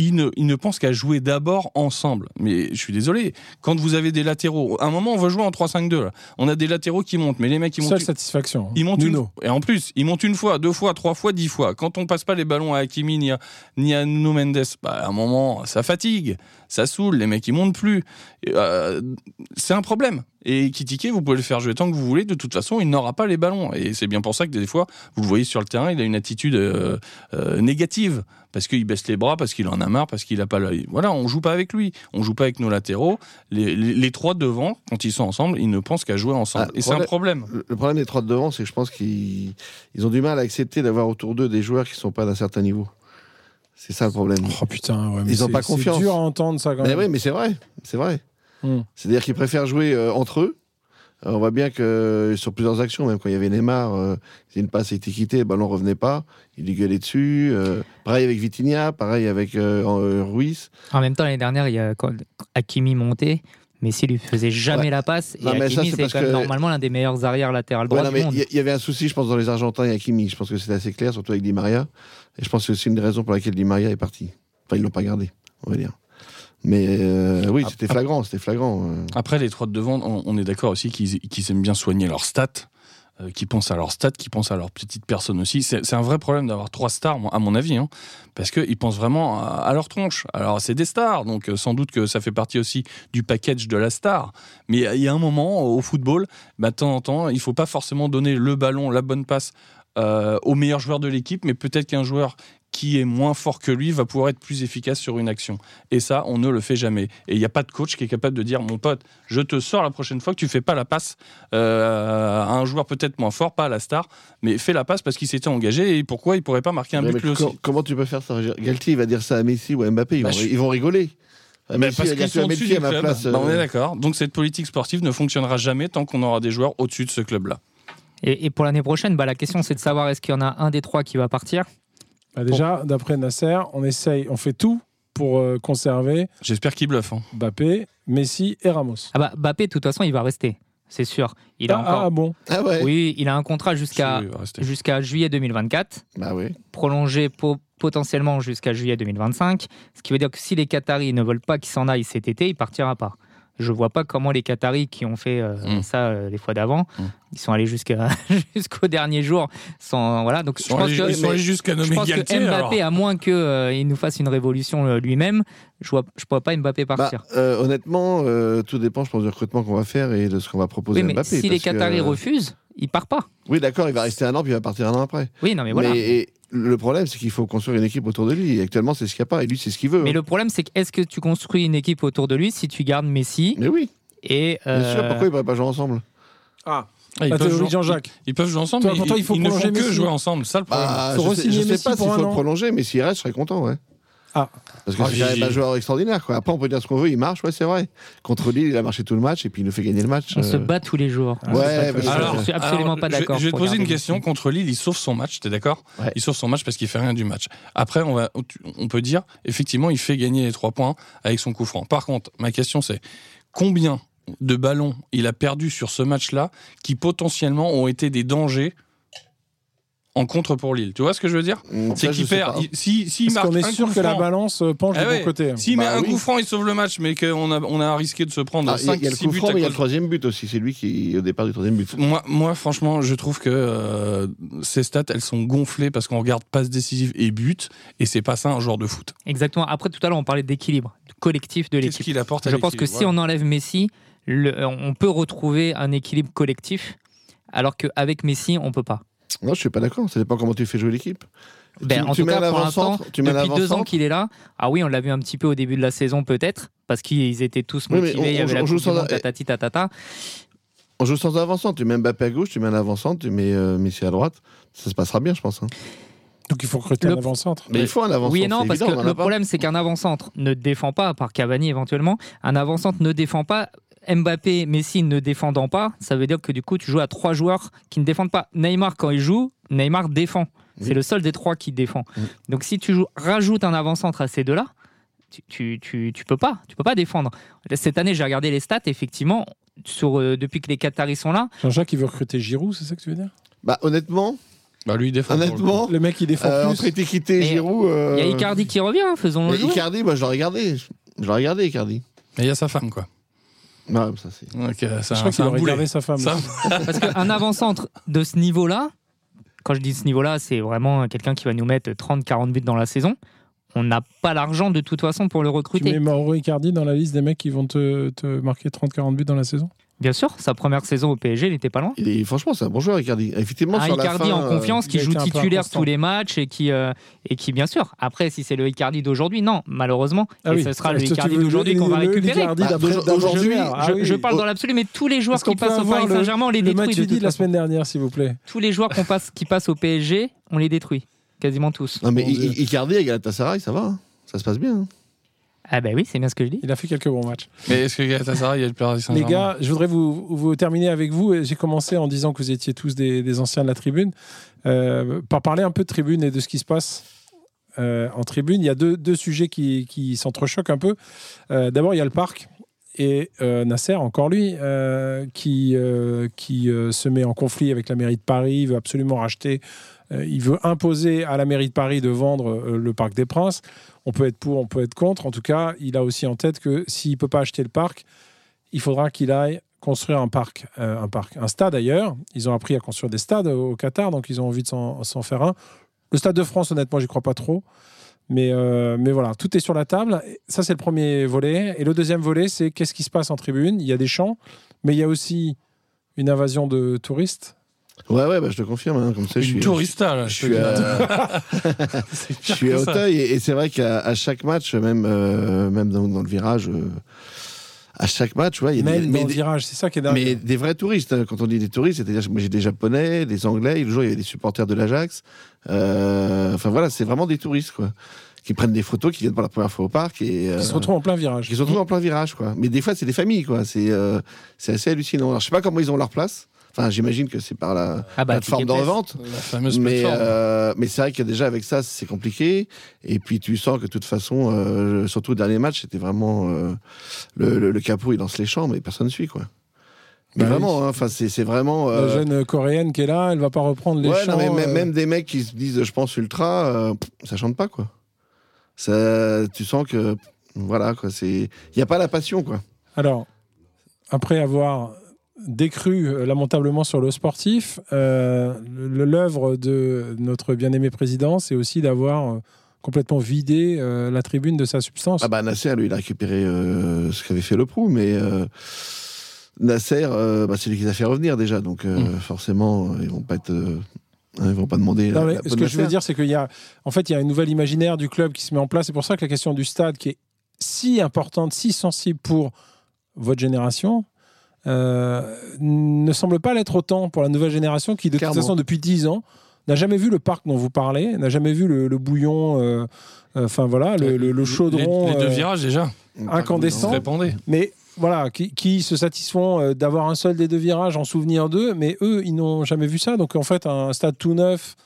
Ils ne, ils ne pensent qu'à jouer d'abord ensemble. Mais je suis désolé, quand vous avez des latéraux, à un moment on veut jouer en 3-5-2. là. On a des latéraux qui montent, mais les mecs ils montent. Seule satisfaction. Ils montent une... Nuno. Et en plus, ils montent une fois, deux fois, trois fois, dix fois. Quand on passe pas les ballons à Hakimi ni à, ni à Nuno Mendes, bah, à un moment, ça fatigue, ça saoule, les mecs ils montent plus. Euh, c'est un problème. Et Kitike, vous pouvez le faire jouer tant que vous voulez, de toute façon, il n'aura pas les ballons. Et c'est bien pour ça que des fois, vous le voyez sur le terrain, il a une attitude euh, euh, négative. Parce qu'il baisse les bras, parce qu'il en a marre, parce qu'il a pas le... Voilà, on joue pas avec lui. On joue pas avec nos latéraux. Les, les- les trois devant, quand ils sont ensemble, ils ne pensent qu'à jouer ensemble. Ah, et c'est un problème. Le problème des trois de devant, c'est que je pense qu'ils ils ont du mal à accepter d'avoir autour d'eux des joueurs qui sont pas d'un certain niveau. C'est ça le problème. Oh putain, ouais, mais Ils ont c'est- pas c'est confiance. dur à entendre ça quand Mais même. oui, mais c'est vrai, c'est vrai. Hmm. C'est-à-dire qu'ils préfèrent jouer euh, entre eux. Euh, on voit bien que euh, sur plusieurs actions, même quand il y avait Neymar, euh, c'est une passe a été quittée, le ballon revenait pas, il lui gueulait dessus. euh, pareil avec Vitinha, pareil avec Ruiz. En même temps, l'année dernière, il y a quand Hakimi montait, Messi lui faisait jamais Ouais. la passe. Et Non, Hakimi, c'est c'est parce quand même que- normalement l'un des meilleurs arrières latérales Ouais, droits non, du mais monde. il y, il y avait un souci, je pense, dans les Argentins et Hakimi. Je pense que c'était assez clair, surtout avec Di Maria. Et je pense que c'est une des raisons pour laquelle Di Maria est parti. Enfin, ils l'ont pas gardé, on va dire. Mais euh, oui, c'était flagrant, c'était flagrant. euh. Après, les trois de devant, on, on est d'accord aussi qu'ils aiment bien soigner leurs stats, euh, qu'ils pensent à leurs stats, qu'ils pensent à leurs petites personnes aussi. C'est un vrai problème d'avoir trois stars, à mon avis, hein, parce qu'ils pensent vraiment à, à leur tronche. Alors, c'est des stars, donc sans doute que ça fait partie aussi du package de la star. Mais il y a un moment, au football, bah, de temps en temps, il faut pas forcément donner le ballon, la bonne passe euh, au meilleur joueur de l'équipe, mais peut-être qu'un joueur qui est moins fort que lui va pouvoir être plus efficace sur une action. Et ça, on ne le fait jamais. Et il n'y a pas de coach qui est capable de dire, mon pote, je te sors la prochaine fois que tu fais pas la passe euh, à un joueur peut-être moins fort, pas à la star, mais fais la passe parce qu'il s'était engagé et pourquoi il pourrait pas marquer un but lui aussi. Comment tu peux faire ça? Galtier, il va dire ça à Messi ou à Mbappé, ils, Bah, vont, je- ils vont rigoler. Mais parce qu'ils sont au-dessus du club. place Bah, on euh, est d'accord. Donc cette politique sportive ne fonctionnera jamais tant qu'on aura des joueurs au-dessus de ce club-là. Et, et pour l'année prochaine, bah, la question c'est de savoir est-ce qu'il y en a un des trois qui va partir Bah, déjà, d'après Nasser, on essaye, on fait tout pour euh, conserver J'espère qu'il bluffe. hein. Mbappé, Messi et Ramos. Ah bah Mbappé, de toute façon, il va rester, c'est sûr. Il a ah, encore. ah, bon Ah ouais Oui, il a un contrat jusqu'à juillet 2024, Bah oui. prolongé po- potentiellement jusqu'à juillet 2025. Ce qui veut dire que si les Qataris ne veulent pas qu'il s'en aille cet été, il partira pas. Je vois pas comment les Qataris qui ont fait euh, Mm. ça euh, les fois d'avant, Mm. ils sont allés jusqu'à jusqu'au dernier jour sans voilà. Donc Ils je sont pense allés- que ils sont allés jusqu'à je nommer que Galtier. Mbappé, alors. à moins qu'il nous fasse une révolution euh, lui-même, je vois, je vois pas Mbappé Bah, partir. euh, honnêtement, euh, tout dépend, je pense, du recrutement qu'on va faire et de ce qu'on va proposer oui, à mais Mbappé. si les que, Qataris euh, refusent, il part pas. Oui, d'accord, il va rester un an, puis il va partir un an après. Oui, non, mais voilà. Mais Mais, et le problème, c'est qu'il faut construire une équipe autour de lui. Et actuellement, c'est ce qu'il n'y a pas. Et lui, c'est ce qu'il veut. hein. le problème, c'est que est-ce que tu construis une équipe autour de lui si tu gardes Messi Mais oui, et bien euh, sûr, pourquoi ils ne pourraient pas jouer ensemble Ah, Ah, ils, la peuvent jouer, Jean-Jacques. ils- peuvent jouer ensemble, Toi, mais toi, il faut ils ne font prolonger que jouer ensemble. C'est ça le problème. bah, Je sais, je sais pas s'il faut le prolonger, mais s'il reste, je serais content, ouais. Ah. Parce que Ah, c'est j'ai- quand même un joueur extraordinaire. Quoi. Après, on peut dire ce qu'on veut, il marche, ouais, c'est vrai. Contre Lille, il a marché tout le match et puis il nous fait gagner le match. on se euh. bat tous les jours. Ah, Ouais. Alors, je suis absolument pas d'accord Je, vais te poser une question. Contre Lille, il sauve son match, t'es d'accord Ouais. Il sauve son match parce qu'il fait rien du match. Après, on, va, on peut dire, effectivement, il fait gagner les trois points avec son coup franc. Par contre, ma question c'est combien de ballons il a perdu sur ce match-là qui potentiellement ont été des dangers en contre pour Lille Tu vois ce que je veux dire Hum, C'est qu'il perd. il- si, s'il Parce qu'on est un sûr que la balance euh, penche du ouais. bon côté. S'il Bah met un coup franc, il sauve le match, mais qu'on a, on a risqué de se prendre Ah, Il y a- 5 il y a le 6 coup buts franc, à mais il y a le troisième but aussi. C'est lui qui, au départ du troisième but. Moi, moi, franchement, je trouve que euh, ces stats, elles sont gonflées parce qu'on regarde passe décisive et but, et c'est pas ça un joueur de foot. Exactement. Après, tout à l'heure, on parlait d'équilibre collectif de Qu'est-ce l'équipe. qu'il apporte à Je pense que si on enlève Messi, le- on peut retrouver un équilibre collectif, alors qu'avec Messi, on peut pas. Non, je suis pas d'accord. Ça dépend comment tu fais jouer l'équipe. Ben, Tu- en tu tout mets cas, un pour l'instant, depuis deux ans qu'il est là, ah oui, on l'a vu un petit peu au début de la saison, peut-être, parce qu'ils étaient tous Oui, motivés, on- il y on avait joue- la on joue sans- monde, tatati tatata. On joue sans avant-centre. Tu mets Mbappé à gauche, tu mets un avant-centre, tu mets euh, Messi à droite. Ça se passera bien, je pense. hein. Donc il faut recruter Le- un avant-centre. Mais il faut un avant-centre. Oui et non, parce évident, que on le problème, c'est qu'un avant-centre ne défend pas, à part Cavani éventuellement, un avant-centre ne défend pas. Mbappé, Messi ne défendant pas, ça veut dire que du coup, tu joues à trois joueurs qui ne défendent pas. Neymar, quand il joue, Neymar défend. Oui. C'est le seul des trois qui défend. Oui. Donc si tu joues, rajoutes un avant-centre à ces deux-là, tu, tu, tu, tu peux pas, tu peux pas défendre. Cette année, j'ai regardé les stats, effectivement, sur, euh, depuis que les Qataris sont là, Jean-Jacques, il veut recruter Giroud, c'est ça que tu veux dire? Bah, honnêtement, Bah lui, il défend. le honnêtement, Le mec, il défend euh, plus. entre Étiquité et Giroud. euh, il y a Icardi qui revient, hein, faisons-le mais jouer. Icardi, moi, je l'ai regardé. Je l'ai regardé, Icardi. Mais il y a sa femme, quoi. Ouais, ça, c'est. C'est Je crois c'est qu'il un aurait boulet. gardé sa femme. Ça- Parce qu'un avant-centre de ce niveau-là, quand je dis ce niveau-là, c'est vraiment quelqu'un qui va nous mettre 30-40 buts dans la saison. On n'a pas l'argent de toute façon pour le Tu recruter. mets Mauro Icardi dans la liste des mecs qui vont te, te marquer 30-40 buts dans la saison? Bien sûr, sa première saison au PSG, il n'était pas loin. Franchement, c'est un bon joueur, Icardi. Effectivement, Un sur la Icardi fin, en confiance, qui joue titulaire tous les matchs et qui, euh, et qui, bien sûr, après, si c'est le Icardi d'aujourd'hui, non, malheureusement. Ah et oui. ce sera le Icardi d'aujourd'hui qu'on va récupérer. Bah, d'après- d'aujourd'hui, je- ah je, oui. je parle dans l'absolu, mais tous les joueurs qui passent au Paris Saint-Germain, on les Le détruit. match de dit toute de la semaine dernière, s'il vous plaît. Tous les joueurs qu'on passe, qui passent au PSG, on les détruit. Quasiment tous. Non, mais Icardi à Galatasaray, ça va. hein. Ça se passe bien. Ah ben oui, c'est bien ce que je dis. Il a fait quelques bons matchs. Mais est-ce que Galatasaray, il y a le Paris Les Saint-Germain gars, je voudrais vous, vous terminer avec vous. J'ai commencé en disant que vous étiez tous des, des anciens de la tribune. Euh, par parler un peu de tribune et de ce qui se passe euh, en tribune, il y a deux, deux sujets qui, qui s'entrechoquent un peu. Euh, D'abord, il y a le parc. Et euh, Nasser, encore lui, euh, qui, euh, qui euh, se met en conflit avec la mairie de Paris, il veut absolument racheter, euh, il veut imposer à la mairie de Paris de vendre euh, le Parc des Princes. On peut être pour, on peut être contre. En tout cas, il a aussi en tête que s'il peut pas acheter le parc, il faudra qu'il aille construire un parc, euh, un parc, un stade d'ailleurs. Ils ont appris à construire des stades au Qatar, donc ils ont envie de s'en faire un. Le stade de France, honnêtement, j'y crois pas trop. Mais, euh, mais voilà, tout est sur la table. Ça, c'est le premier volet. Et le deuxième volet, c'est qu'est-ce qui se passe en tribune? Il y a des champs, mais il y a aussi une invasion de touristes. Ouais, ouais, bah, je te confirme. hein, comme ça, je suis, tourista, là. je suis à, je suis que à. Auteuil et, et c'est vrai qu'à chaque match, même, euh, même dans, dans le virage, euh, à chaque match, ouais, il y a des, Même dans le virage, c'est ça qui est dingue. mais des vrais touristes. hein. Quand on dit des touristes, c'est-à-dire moi j'ai des Japonais, des Anglais. Le jour, il y avait des supporters de l'Ajax. Euh, Enfin voilà, c'est vraiment des touristes quoi, qui prennent des photos, qui viennent pour la première fois au parc et Qui se retrouvent en plein virage. qui se retrouvent en plein virage quoi. Mais des fois, c'est des familles quoi. C'est c'est assez hallucinant. Alors, je sais pas comment ils ont leur place. Enfin, j'imagine que c'est par la Ah bah, plateforme de Place. revente. La fameuse Mais, euh, c'est vrai que déjà avec ça, c'est compliqué. Et puis tu sens que de toute façon, euh, surtout le dernier match, c'était vraiment euh, le, le, le capot, il lance les champs, mais personne ne suit quoi. Mais Bah vraiment, hein, enfin c'est c'est vraiment. La euh, jeune coréenne qui est là, elle va pas reprendre les ouais, champs. non, mais même, euh, même des mecs qui se disent, je pense ultra, euh, ça chante pas quoi. Ça, tu sens que voilà quoi, c'est, il y a pas la passion quoi. Alors, après avoir décru euh, lamentablement sur le sportif, euh, l'œuvre de notre bien-aimé président, c'est aussi d'avoir euh, complètement vidé euh, la tribune de sa substance. Ah bah Nasser, lui, il a récupéré euh, ce qu'avait fait le Prou, mais Nasser, bah, c'est lui qui les a fait revenir déjà, donc euh, Mm. forcément, ils vont pas être, ils vont pas demander. Non, la- ce que je veux dire, c'est qu'il y a, en fait, il y a un nouvel imaginaire du club qui se met en place. C'est pour ça que la question du stade, qui est si importante, si sensible pour votre génération, ne semble pas l'être autant pour la nouvelle génération qui, de Clairement. toute façon, depuis 10 ans, n'a jamais vu le parc dont vous parlez, n'a jamais vu le, le bouillon, euh, euh, enfin voilà, le, le- le chaudron Les, les deux euh, virages, déjà. incandescent. Mais voilà, qui, qui se satisfont euh, d'avoir un seul des deux virages en souvenir d'eux, mais eux, ils n'ont jamais vu ça. Donc en fait, un stade tout neuf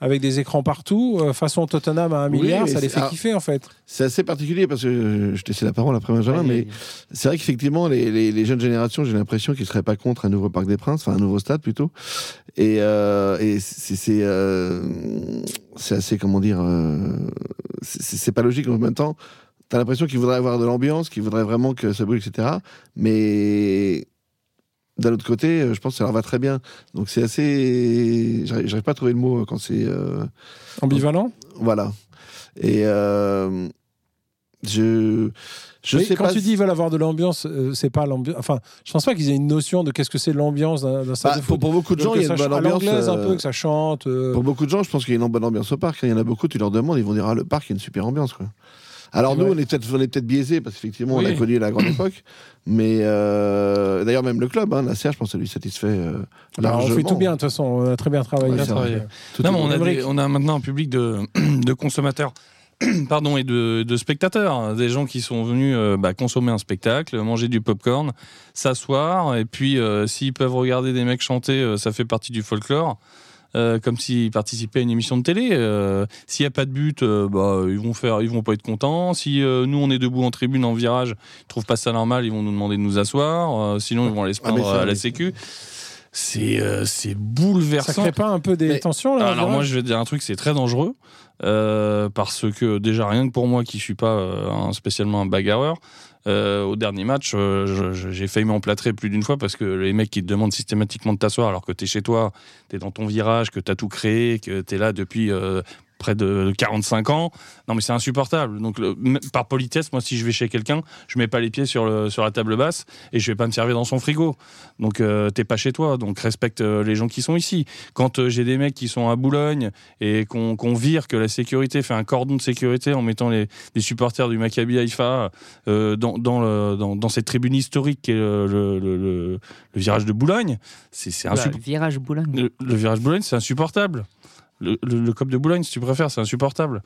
avec des écrans partout, euh, façon Tottenham à un Oui, milliard, ça les fait kiffer en fait. C'est assez particulier parce que je te laisse la parole après Benjamin, mais c'est vrai qu'effectivement, les, les- les jeunes générations, j'ai l'impression qu'ils seraient pas contre un nouveau Parc des Princes, enfin un nouveau stade plutôt. Et, euh, et c'est c'est, euh, c'est assez, comment dire, c'est c'est pas logique en même temps. T'as l'impression qu'ils voudraient avoir de l'ambiance, qu'ils voudraient vraiment que ça brûle, etc. Mais d'un autre côté, euh, je pense que ça leur va très bien. Donc c'est assez. J'arrive j'arrive pas à trouver le mot quand c'est. euh, Ambivalent. voilà. Et euh, je. Je sais quand pas. tu dis ils veulent avoir de l'ambiance, euh, c'est pas l'ambiance. Enfin, je pense pas qu'ils aient une notion de qu'est-ce que c'est l'ambiance d'un Bah, de pour, pour beaucoup de gens, il y a une bonne à ambiance. l'anglaise un euh, peu, que ça chante. euh, Pour beaucoup de gens, je pense qu'il y a une bonne ambiance au parc. hein. Il y en a beaucoup, tu leur demandes, ils vont dire Ah, le parc, il y a une super ambiance. Quoi. Alors, nous, Ouais. on est peut-être on est peut-être biaisés parce qu'effectivement, on a connu la grande époque. Mais euh, d'ailleurs, même le club, hein, la Serre, je pense que ça lui satisfait euh, bah, on largement. fait tout bien, de toute façon, on a très bien travaillé. Ouais, Non, mais on a, Emmerich. des- on a maintenant un public de, de consommateurs. Pardon, et de, de spectateurs, des gens qui sont venus euh, bah, consommer un spectacle, manger du popcorn, s'asseoir, et puis euh, s'ils peuvent regarder des mecs chanter, euh, ça fait partie du folklore. Euh, comme s'ils participaient à une émission de télé. Euh, S'il n'y a pas de but, euh, bah, ils vont faire, ils vont pas être contents. Si euh, nous on est debout en tribune en virage, ils trouvent pas ça normal, ils vont nous demander de nous asseoir. Euh, sinon ils vont aller se Ah, ça, à la. Sécu. C'est euh, c'est Ça bouleversant. crée pas un peu des Mais- tensions là Alors moi je vais te dire un truc, c'est très dangereux euh, parce que déjà rien que pour moi qui suis pas euh, un- spécialement un bagarreur, euh, au dernier match euh, j'ai failli m'emplâtrer plus d'une fois parce que les mecs qui te demandent systématiquement de t'asseoir alors que t'es chez toi, t'es dans ton virage, que t'as tout créé, que t'es là depuis euh, près de 45 ans. Non mais c'est insupportable. Donc le- par politesse, moi si je vais chez quelqu'un, je mets pas les pieds sur, le, sur la table basse et je vais pas me servir dans son frigo. Donc euh, t'es pas chez toi, donc respecte euh, les gens qui sont ici. Quand euh, j'ai des mecs qui sont à Boulogne et qu'on vire, que la sécurité fait un cordon de sécurité en mettant les, les supporters du Maccabi Haïfa euh, dans, dans, le- dans, dans cette tribune historique qui est le, virage de Boulogne, c'est Oula, insupportable. virage Boulogne. Le virage Boulogne, c'est insupportable. Le, le, le cop de Boulogne, si tu préfères, c'est insupportable.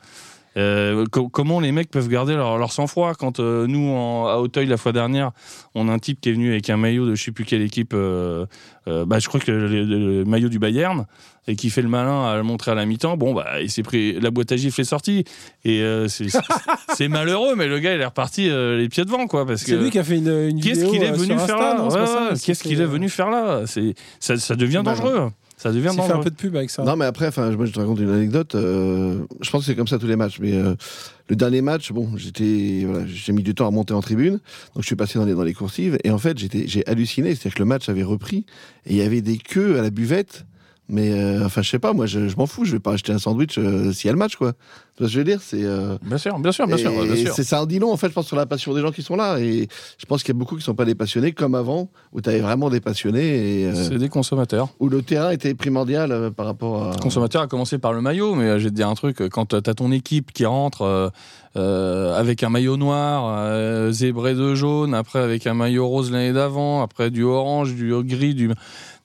Euh, co- comment les mecs peuvent garder leur, leur sang-froid quand euh, nous, en- à Auteuil, la fois dernière, on a un type qui est venu avec un maillot de je sais plus quelle équipe, euh, bah, je crois que le, maillot du Bayern, et qui fait le malin à le montrer à la mi-temps, bon, bah, il s'est pris, la boîte à gifles est sortie. Et c'est- malheureux, mais le gars, il est reparti les pieds devant, quoi. Parce C'est que lui qui a fait une, une Qu'est-ce qu'il est venu faire là? Qu'est-ce qu'il est venu faire là? Ça, ça devient dangereux. Ça devient fait un peu de pub avec ça. Non, mais après, enfin, moi, je te raconte une anecdote. euh, je pense que c'est comme ça tous les matchs. Mais euh, le dernier match, bon, j'étais, voilà, j'ai mis du temps à monter en tribune, donc je suis passé dans les dans les coursives et en fait, j'étais, j'ai halluciné. C'est-à-dire que le match avait repris et il y avait des queues à la buvette. Mais euh, enfin, je sais pas, moi, je, je m'en fous. Je vais pas acheter un sandwich euh, s'il y a le match, quoi. Tu vois ce que je veux dire C'est euh, Bien sûr, bien sûr, bien sûr, et bien sûr. c'est ça en dit long, en fait, je pense, sur la passion des gens qui sont là. Et je pense qu'il y a beaucoup qui sont pas des passionnés, comme avant, où tu avais vraiment des passionnés euh, C'est des consommateurs. où le terrain était primordial euh, par rapport à. Consommateur a commencé par le maillot, mais je vais te dire un truc, quand tu as ton équipe qui rentre avec un maillot noir, zébré de jaune, après avec un maillot rose l'année d'avant, après du orange, du gris, du...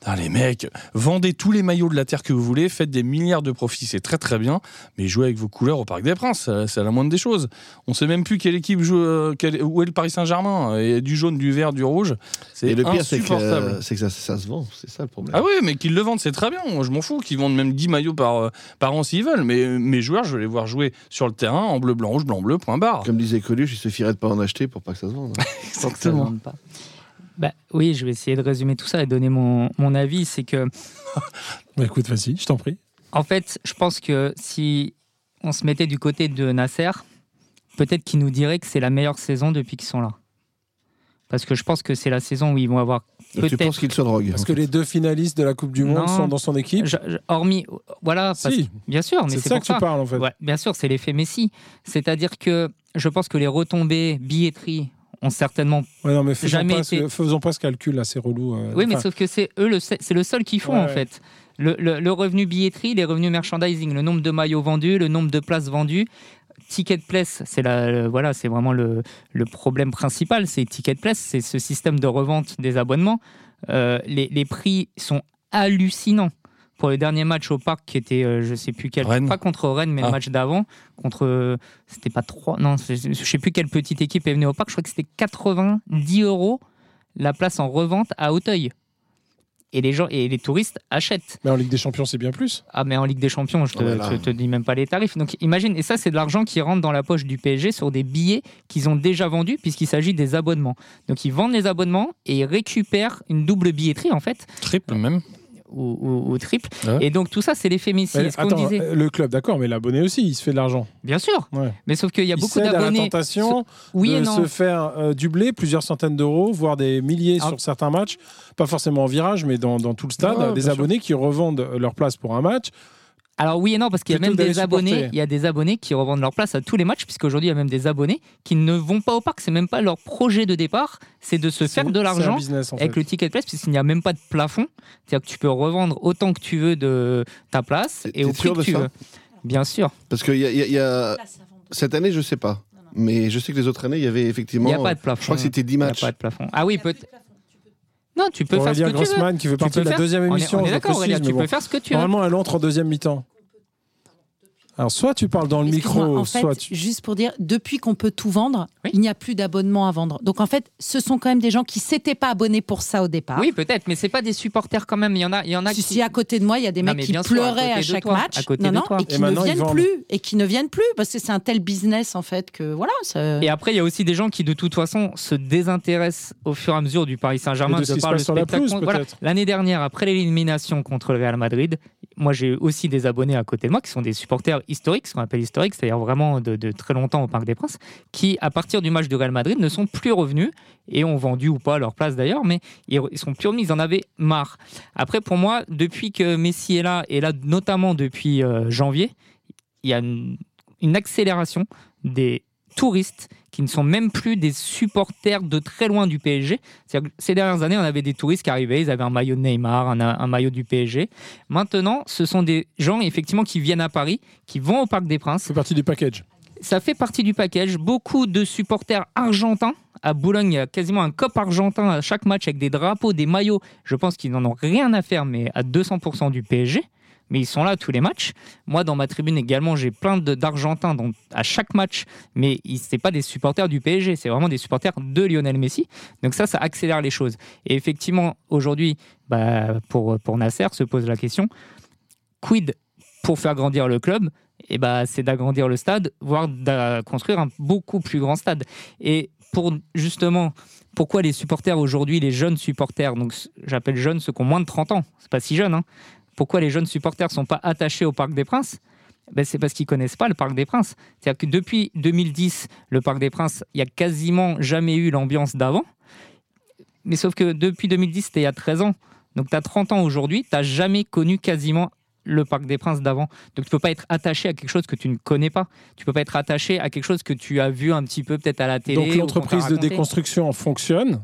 Putain, les mecs, vendez tous les maillots de la Terre que vous voulez, faites des milliards de profits, c'est très très bien, mais jouez avec vos couleurs au Parc des Princes, c'est- c'est la moindre des choses. On sait même plus quelle équipe joue, euh, où est le Paris Saint-Germain, et du jaune, du vert, du rouge, c'est Et le pire, c'est que, insupportable. euh, c'est que ça, ça se vend, c'est ça le problème. Ah oui, mais qu'ils le vendent, c'est très bien. Moi, je m'en fous. Qu'ils vendent même 10 maillots par, euh, par an s'ils veulent. Mais mes joueurs, je veux les voir jouer sur le terrain en bleu, blanc, rouge, blanc, bleu, point barre. Comme disait Coluche, il suffirait de pas en acheter pour pas que ça se vende. hein. Vende pas. Bah, oui, je vais essayer de résumer tout ça et donner mon, mon avis. C'est que, Bah, écoute, vas-y, je t'en prie. en fait, je pense que si on se mettait du côté de Nasser, peut-être qu'il nous dirait que c'est la meilleure saison depuis qu'ils sont là. Parce que je pense que c'est la saison où ils vont avoir tu Peut-être. penses qu'il se drogue Parce que fait. les deux finalistes de la Coupe du Monde Non. sont dans son équipe. Je- je- hormis, voilà, parce Si. que- bien sûr, C'est ça pour que tu parles en fait. Ouais, bien sûr, c'est l'effet Messi. C'est-à-dire que je pense que les retombées billetterie ont certainement. Ouais, non, mais faisons, Jamais pas, été- faisons pas ce calcul là, c'est relou. euh, Oui, mais enfin, sauf que c'est eux, le, c'est le seul qu'ils font Ouais, en ouais. fait. Le, le- le revenu billetterie, les revenus merchandising, le nombre de maillots vendus, le nombre de places vendues. Ticket place, c'est la, voilà, c'est vraiment le, le problème principal. C'est Ticket place, c'est ce système de revente des abonnements. Euh, les, les prix sont hallucinants. Pour le dernier match au parc, qui était, euh, je sais plus quel, Rennes. pas contre Rennes, mais Ah. le match d'avant, contre, euh, c'était pas trois, non, je sais plus quelle petite équipe est venue au parc. Je crois que c'était 90 euros la place en revente à Auteuil. Et les gens et les touristes achètent. Mais en Ligue des Champions, c'est bien plus. Ah mais en Ligue des Champions, je te, Ah te- te dis même pas les tarifs. Donc imagine, et ça c'est de l'argent qui rentre dans la poche du PSG sur des billets qu'ils ont déjà vendus puisqu'il s'agit des abonnements. Donc ils vendent les abonnements et ils récupèrent une double billetterie en fait, Triple même. Ou triple. Ouais. Et donc tout ça c'est attends, disait. euh, le club, d'accord, mais l'abonné aussi, il se fait de l'argent. Bien sûr, Ouais. mais sauf qu'il y a il beaucoup à la d'abonnés. tentation Oui de se faire euh, dubler plusieurs centaines d'euros, voire des milliers Ah. sur certains matchs. Pas forcément en virage, mais dans, dans tout le stade. Ouais, des sûr. abonnés qui revendent leur place pour un match. Alors oui et non, parce qu'il y a même des abonnés, supporter. il y a des abonnés qui revendent leur place à tous les matchs, puisqu'aujourd'hui il y a même des abonnés qui ne vont pas au parc. C'est même pas leur projet de départ, c'est de se faire de l'argent avec fait. le ticket place, puisqu'il n'y a même pas de plafond. C'est-à-dire que tu peux revendre autant que tu veux de ta place et au prix sûr que de tu veux. Bien sûr, Parce que y a- y a- y a- cette année, je sais pas. Mais je sais que les autres années, il y avait il effectivement. n'y a pas de plafond. Je crois que c'était 10 Il n'y a matchs. pas de plafond. Ah oui, peut Non, tu peux faire ce Aurélien que tu veux. Grossman qui Tu peux de la faire- deuxième On est- émission. On est, je le d'accord, Aurélien, tu peux faire ce que tu veux. Normalement, elle entre en deuxième mi-temps. Alors, soit tu parles dans le micro, en fait, soit tu. juste pour dire, depuis qu'on peut tout vendre, Oui. il n'y a plus d'abonnement à vendre. Donc en fait, ce sont quand même des gens qui s'étaient pas abonnés pour ça au départ. Oui, peut-être, mais c'est pas des supporters quand même. Il y en a, il y en a Si, qui. si, à côté de moi, il y a des Non, mecs qui à pleuraient à de chaque toi, match, à côté non, de toi. et Et qui ne viennent plus, et qui ne viennent plus parce que c'est un tel business en fait que voilà. ça- Et après, il y a aussi des gens qui, de toute façon, se désintéressent au fur et à mesure du Paris Saint-Germain de ce qui se par le passe sur la spectacle. pelouse, Voilà. peut-être. L'année dernière, après l'élimination contre le Real Madrid, moi j'ai aussi des abonnés à côté de moi qui sont des supporters historiques, ce qu'on appelle historiques, c'est-à-dire vraiment de, très longtemps au Parc des Princes, qui, à partir du match du Real Madrid, ne sont plus revenus et ont vendu ou pas leur place d'ailleurs, mais ils ils sont plus revenus, ils en avaient marre. Après, pour moi, depuis que Messi est là, et là notamment depuis euh, janvier, il y a une accélération des touristes qui ne sont même plus des supporters de très loin du PSG. Que ces dernières années, on avait des touristes qui arrivaient, ils avaient un maillot de Neymar, un, un maillot du PSG. Maintenant, ce sont des gens effectivement qui viennent à Paris, qui vont au Parc des Princes. C'est partie du package. Ça fait partie du package. Beaucoup de supporters argentins. À Boulogne, il y a quasiment un cop argentin à chaque match avec des drapeaux, des maillots. Je pense qu'ils n'en ont rien à faire, mais à 200% du PSG. Mais ils sont là tous les matchs. Moi, dans ma tribune également, j'ai plein d'Argentins à chaque match. Mais ce n'est pas des supporters du PSG, c'est vraiment des supporters de Lionel Messi. Donc ça, ça accélère les choses. Et effectivement, aujourd'hui, bah, pour, pour Nasser, se pose la question, quid pour faire grandir le club? Et bah, c'est d'agrandir le stade, voire de construire un beaucoup plus grand stade. Et pour justement, pourquoi les supporters aujourd'hui, les jeunes supporters, donc j'appelle jeunes ceux qui ont moins de 30 ans, c'est pas si jeune, hein, pourquoi les jeunes supporters sont pas attachés au Parc des Princes ben, c'est parce qu'ils connaissent pas le Parc des Princes. C'est-à-dire que depuis 2010, le Parc des Princes, il y a quasiment jamais eu l'ambiance d'avant. Mais sauf que depuis 2010, c'était il y a 13 ans. Donc tu as 30 ans aujourd'hui, tu n'as jamais connu quasiment le Parc des Princes d'avant. Donc tu peux pas être attaché à quelque chose que tu ne connais pas. Tu peux pas être attaché à quelque chose que tu as vu un petit peu peut-être à la télé. Donc l'entreprise de déconstruction fonctionne.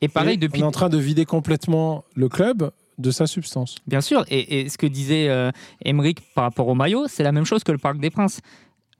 Et pareil, Et depuis On est en train de vider complètement le club de sa substance. Bien sûr, et, et ce que disait euh, Emmerich par rapport au maillot, c'est la même chose que le Parc des Princes.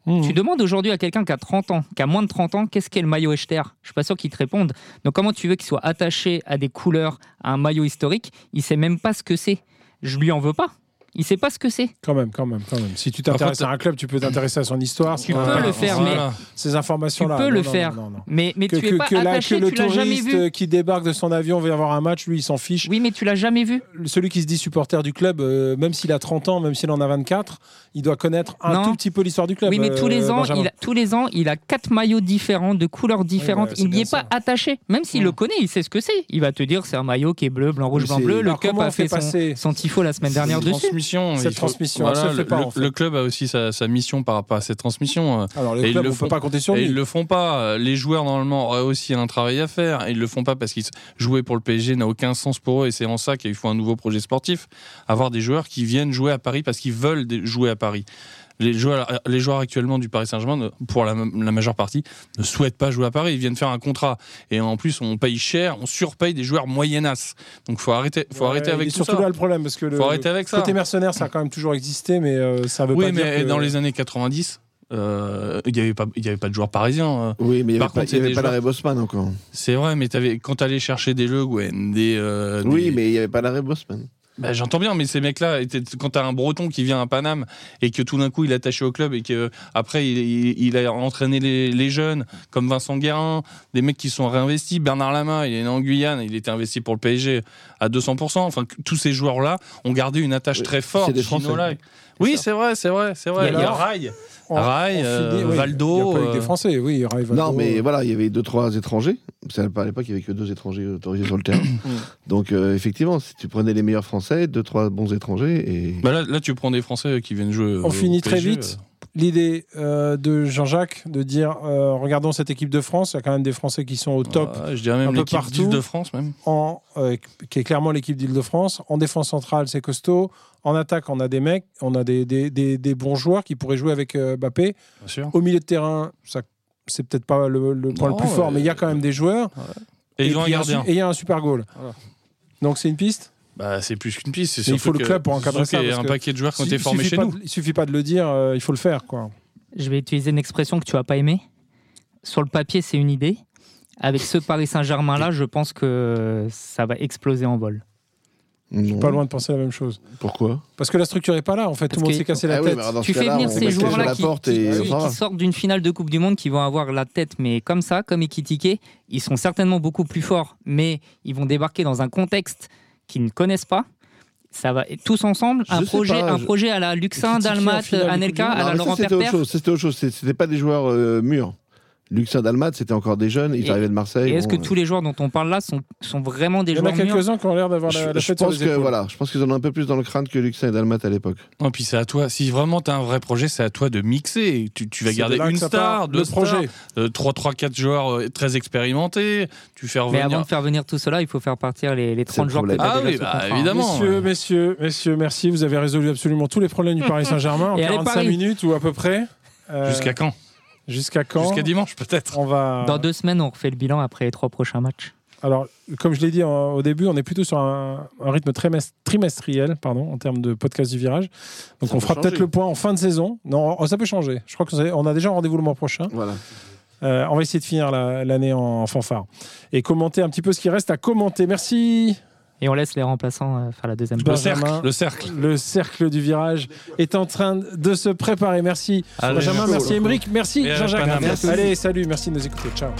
Mmh. Tu demandes aujourd'hui à quelqu'un qui a 30 ans, qui a moins de 30 ans, qu'est-ce qu'est le maillot Echter? Je suis pas sûr qu'il te réponde. Donc comment tu veux qu'il soit attaché à des couleurs, à un maillot historique? Il sait même pas ce que c'est. Je lui en veux pas. Il sait pas ce que c'est. Quand même, quand même, quand même. Si tu t'intéresses à un club, tu peux t'intéresser à son histoire. Tu peux le faire, mais-. Ces informations-là. Tu peux le faire. Mais, mais Que, tu es pas attaché, que le tu l'as jamais touriste vu. qui débarque de son avion va avoir un match, lui, il s'en fiche. Oui, mais tu l'as jamais vu. Celui qui se dit supporter du club, euh, même s'il a 30 ans, même s'il en a 24, il doit connaître un Non. tout petit peu l'histoire du club. Oui, mais tous les euh, ans, il a, tous les ans, il a quatre maillots différents, de couleurs différentes. il n'y est pas attaché. Même s'il Mm. le connaît, il sait ce que c'est. Il va te dire c'est un maillot qui est bleu, blanc, rouge, blanc, bleu. Le on a fait son, tifo la semaine dernière dessus. Transmission, Cette faut- transmission, elle se voilà, fait pas, le, en fait. le club a aussi sa, sa mission par rapport à cette transmission. euh, Alors, le Et ils club, le on ne peut font. pas compter sur lui. ils le font pas. Les joueurs normalement auraient aussi un travail à faire. Ils le font pas parce qu'ils jouer pour le PSG n'a aucun sens pour eux. Et c'est en ça qu'il faut un nouveau projet sportif. Avoir des joueurs qui viennent jouer à Paris parce qu'ils veulent jouer à Paris. Les joueurs, les joueurs actuellement du Paris Saint-Germain, pour la, la majeure partie, ne souhaitent pas jouer à Paris. Ils viennent faire un contrat. Et en plus, on paye cher, on surpaye des joueurs moyennasses. Donc, faut arrêter, faut Ouais, arrêter avec tout surtout ça. là le problème, parce que le, Faut arrêter avec ça. côté mercenaire, ça a quand même toujours existé, mais euh, ça veut Oui, pas dire mais que- dans les années 90, euh, il n'y avait, pas- avait pas de joueurs parisiens. euh. Oui, mais il n'y Par avait pas, contre, il y avait des pas joueurs- l'arrêt Bosman encore. C'est vrai, mais avais, quand tu allais chercher des Le Guen, des. euh, Oui, des- mais il n'y avait pas l'arrêt Bosman. Bah, J'entends bien, mais ces mecs-là, quand t'as un Breton qui vient à Paname et que tout d'un coup il est attaché au club et que après il, il- il a entraîné les, les jeunes comme Vincent Guérin, des mecs qui sont réinvestis. Bernard Lama, il est né en Guyane, il était investi pour le PSG à 200%. Enfin, tous ces joueurs-là ont gardé une attache Oui, très forte. c'est des Gino Français. Oui, c'est vrai, c'est vrai, c'est vrai. Il y a Rail. on- Rai, on euh, Valdo, Il n'y a pas eu euh, des Français, oui. Rai, Valdo, Non, mais voilà, il y avait deux, trois étrangers. C'est à l'époque, il n'y avait que deux étrangers autorisés sur le terrain. Donc, euh, effectivement, si tu prenais les meilleurs Français, deux, trois bons étrangers, et Bah là, là, tu prends des Français qui viennent jouer. On au finit très vite. L'idée euh, de Jean-Jacques de dire euh, regardons cette équipe de France, il y a quand même des Français qui sont au euh, top, ouais, je dirais même l'équipe partout. d'Île-de-France même. en, euh, qui est clairement l'équipe d'Île-de-France. En défense centrale, c'est costaud. En attaque, on a des mecs, on a des, des, des- des bons joueurs qui pourraient jouer avec euh, Mbappé. Bien sûr. Au milieu de terrain, ça c'est peut-être pas le, le point Non, le plus fort, euh, mais il y a quand même des joueurs. Et, il y a gardien. su- Et il y a un super goal. Voilà. Donc c'est une piste. Bah, c'est plus qu'une piste. il faut le que- club pour encadrer ça, a parce un que paquet de joueurs qui ont été formés chez nous. de- il suffit pas de le dire, euh, il faut le faire. quoi. Je vais utiliser une expression que tu vas pas aimer. Sur le papier, c'est une idée. Avec ce Paris Saint-Germain-là, je pense que ça va exploser en vol. Non. Pas loin de penser la même chose. Pourquoi? Parce que la structure est pas là, en fait. Tout le monde s'est cassé la Ah tête. Tu fais venir ces joueurs-là qui, sortent d'une finale de Coupe du Monde, qui vont avoir la tête, mais comme ça, comme Ekitike, ils sont certainement beaucoup plus forts, mais ils vont débarquer dans un contexte qu'ils ne connaissent pas. Ça va tous ensemble, un Je projet, pas, un je- projet à la Luxin, Dalmat, Anelka, à la Laurent chose. C'était autre chose. C'était pas des joueurs euh, mûrs. Luxin Dalmat, c'était encore des jeunes. Ils Et- arrivaient de Marseille. Et est-ce que tous les joueurs dont on parle là sont, sont vraiment des Il y en a joueurs quelques-uns qui ont l'air d'avoir je, la, la je pense les que voilà, je pense qu'ils en ont un peu plus dans le crâne que Luxin et Dalmat à l'époque. Non, puis c'est à toi. Si vraiment tu as un vrai projet, c'est à toi de mixer. Tu, tu vas garder une star, part, deux le projet. stars, 3, 3, 4 joueurs euh, très expérimentés. Tu fais Mais avant de faire venir tout cela, il faut faire partir les, les 30 le joueurs que problème. tu as Ah déjà oui, sous bah, hein. évidemment. Messieurs, messieurs, messieurs, merci. Vous avez résolu absolument tous les problèmes du Paris Saint-Germain en Et allez, 45 Paris. minutes ou à peu près. Euh, Jusqu'à quand? Jusqu'à quand Jusqu'à dimanche, peut-être. On va. Dans deux semaines, on refait le bilan après les trois prochains matchs. Alors, comme je l'ai dit en- au début, on est plutôt sur un, un rythme trimest- trimestriel, pardon, en termes de podcast du virage. Donc, Ça on peut fera peut-être le point en fin de saison. Non, oh, ça peut changer. Je crois qu'on a déjà un rendez-vous le mois prochain. Voilà. Euh, on va essayer de finir la- l'année en fanfare et commenter un petit peu ce qui reste à commenter. Merci. Et on laisse les remplaçants euh, faire la deuxième Le cercle. Le cercle. Le cercle du virage est en train de se préparer. Merci Allez, Benjamin, merci. Emeric, merci Jean-Jacques. Allez, salut, merci de nous écouter. Ciao.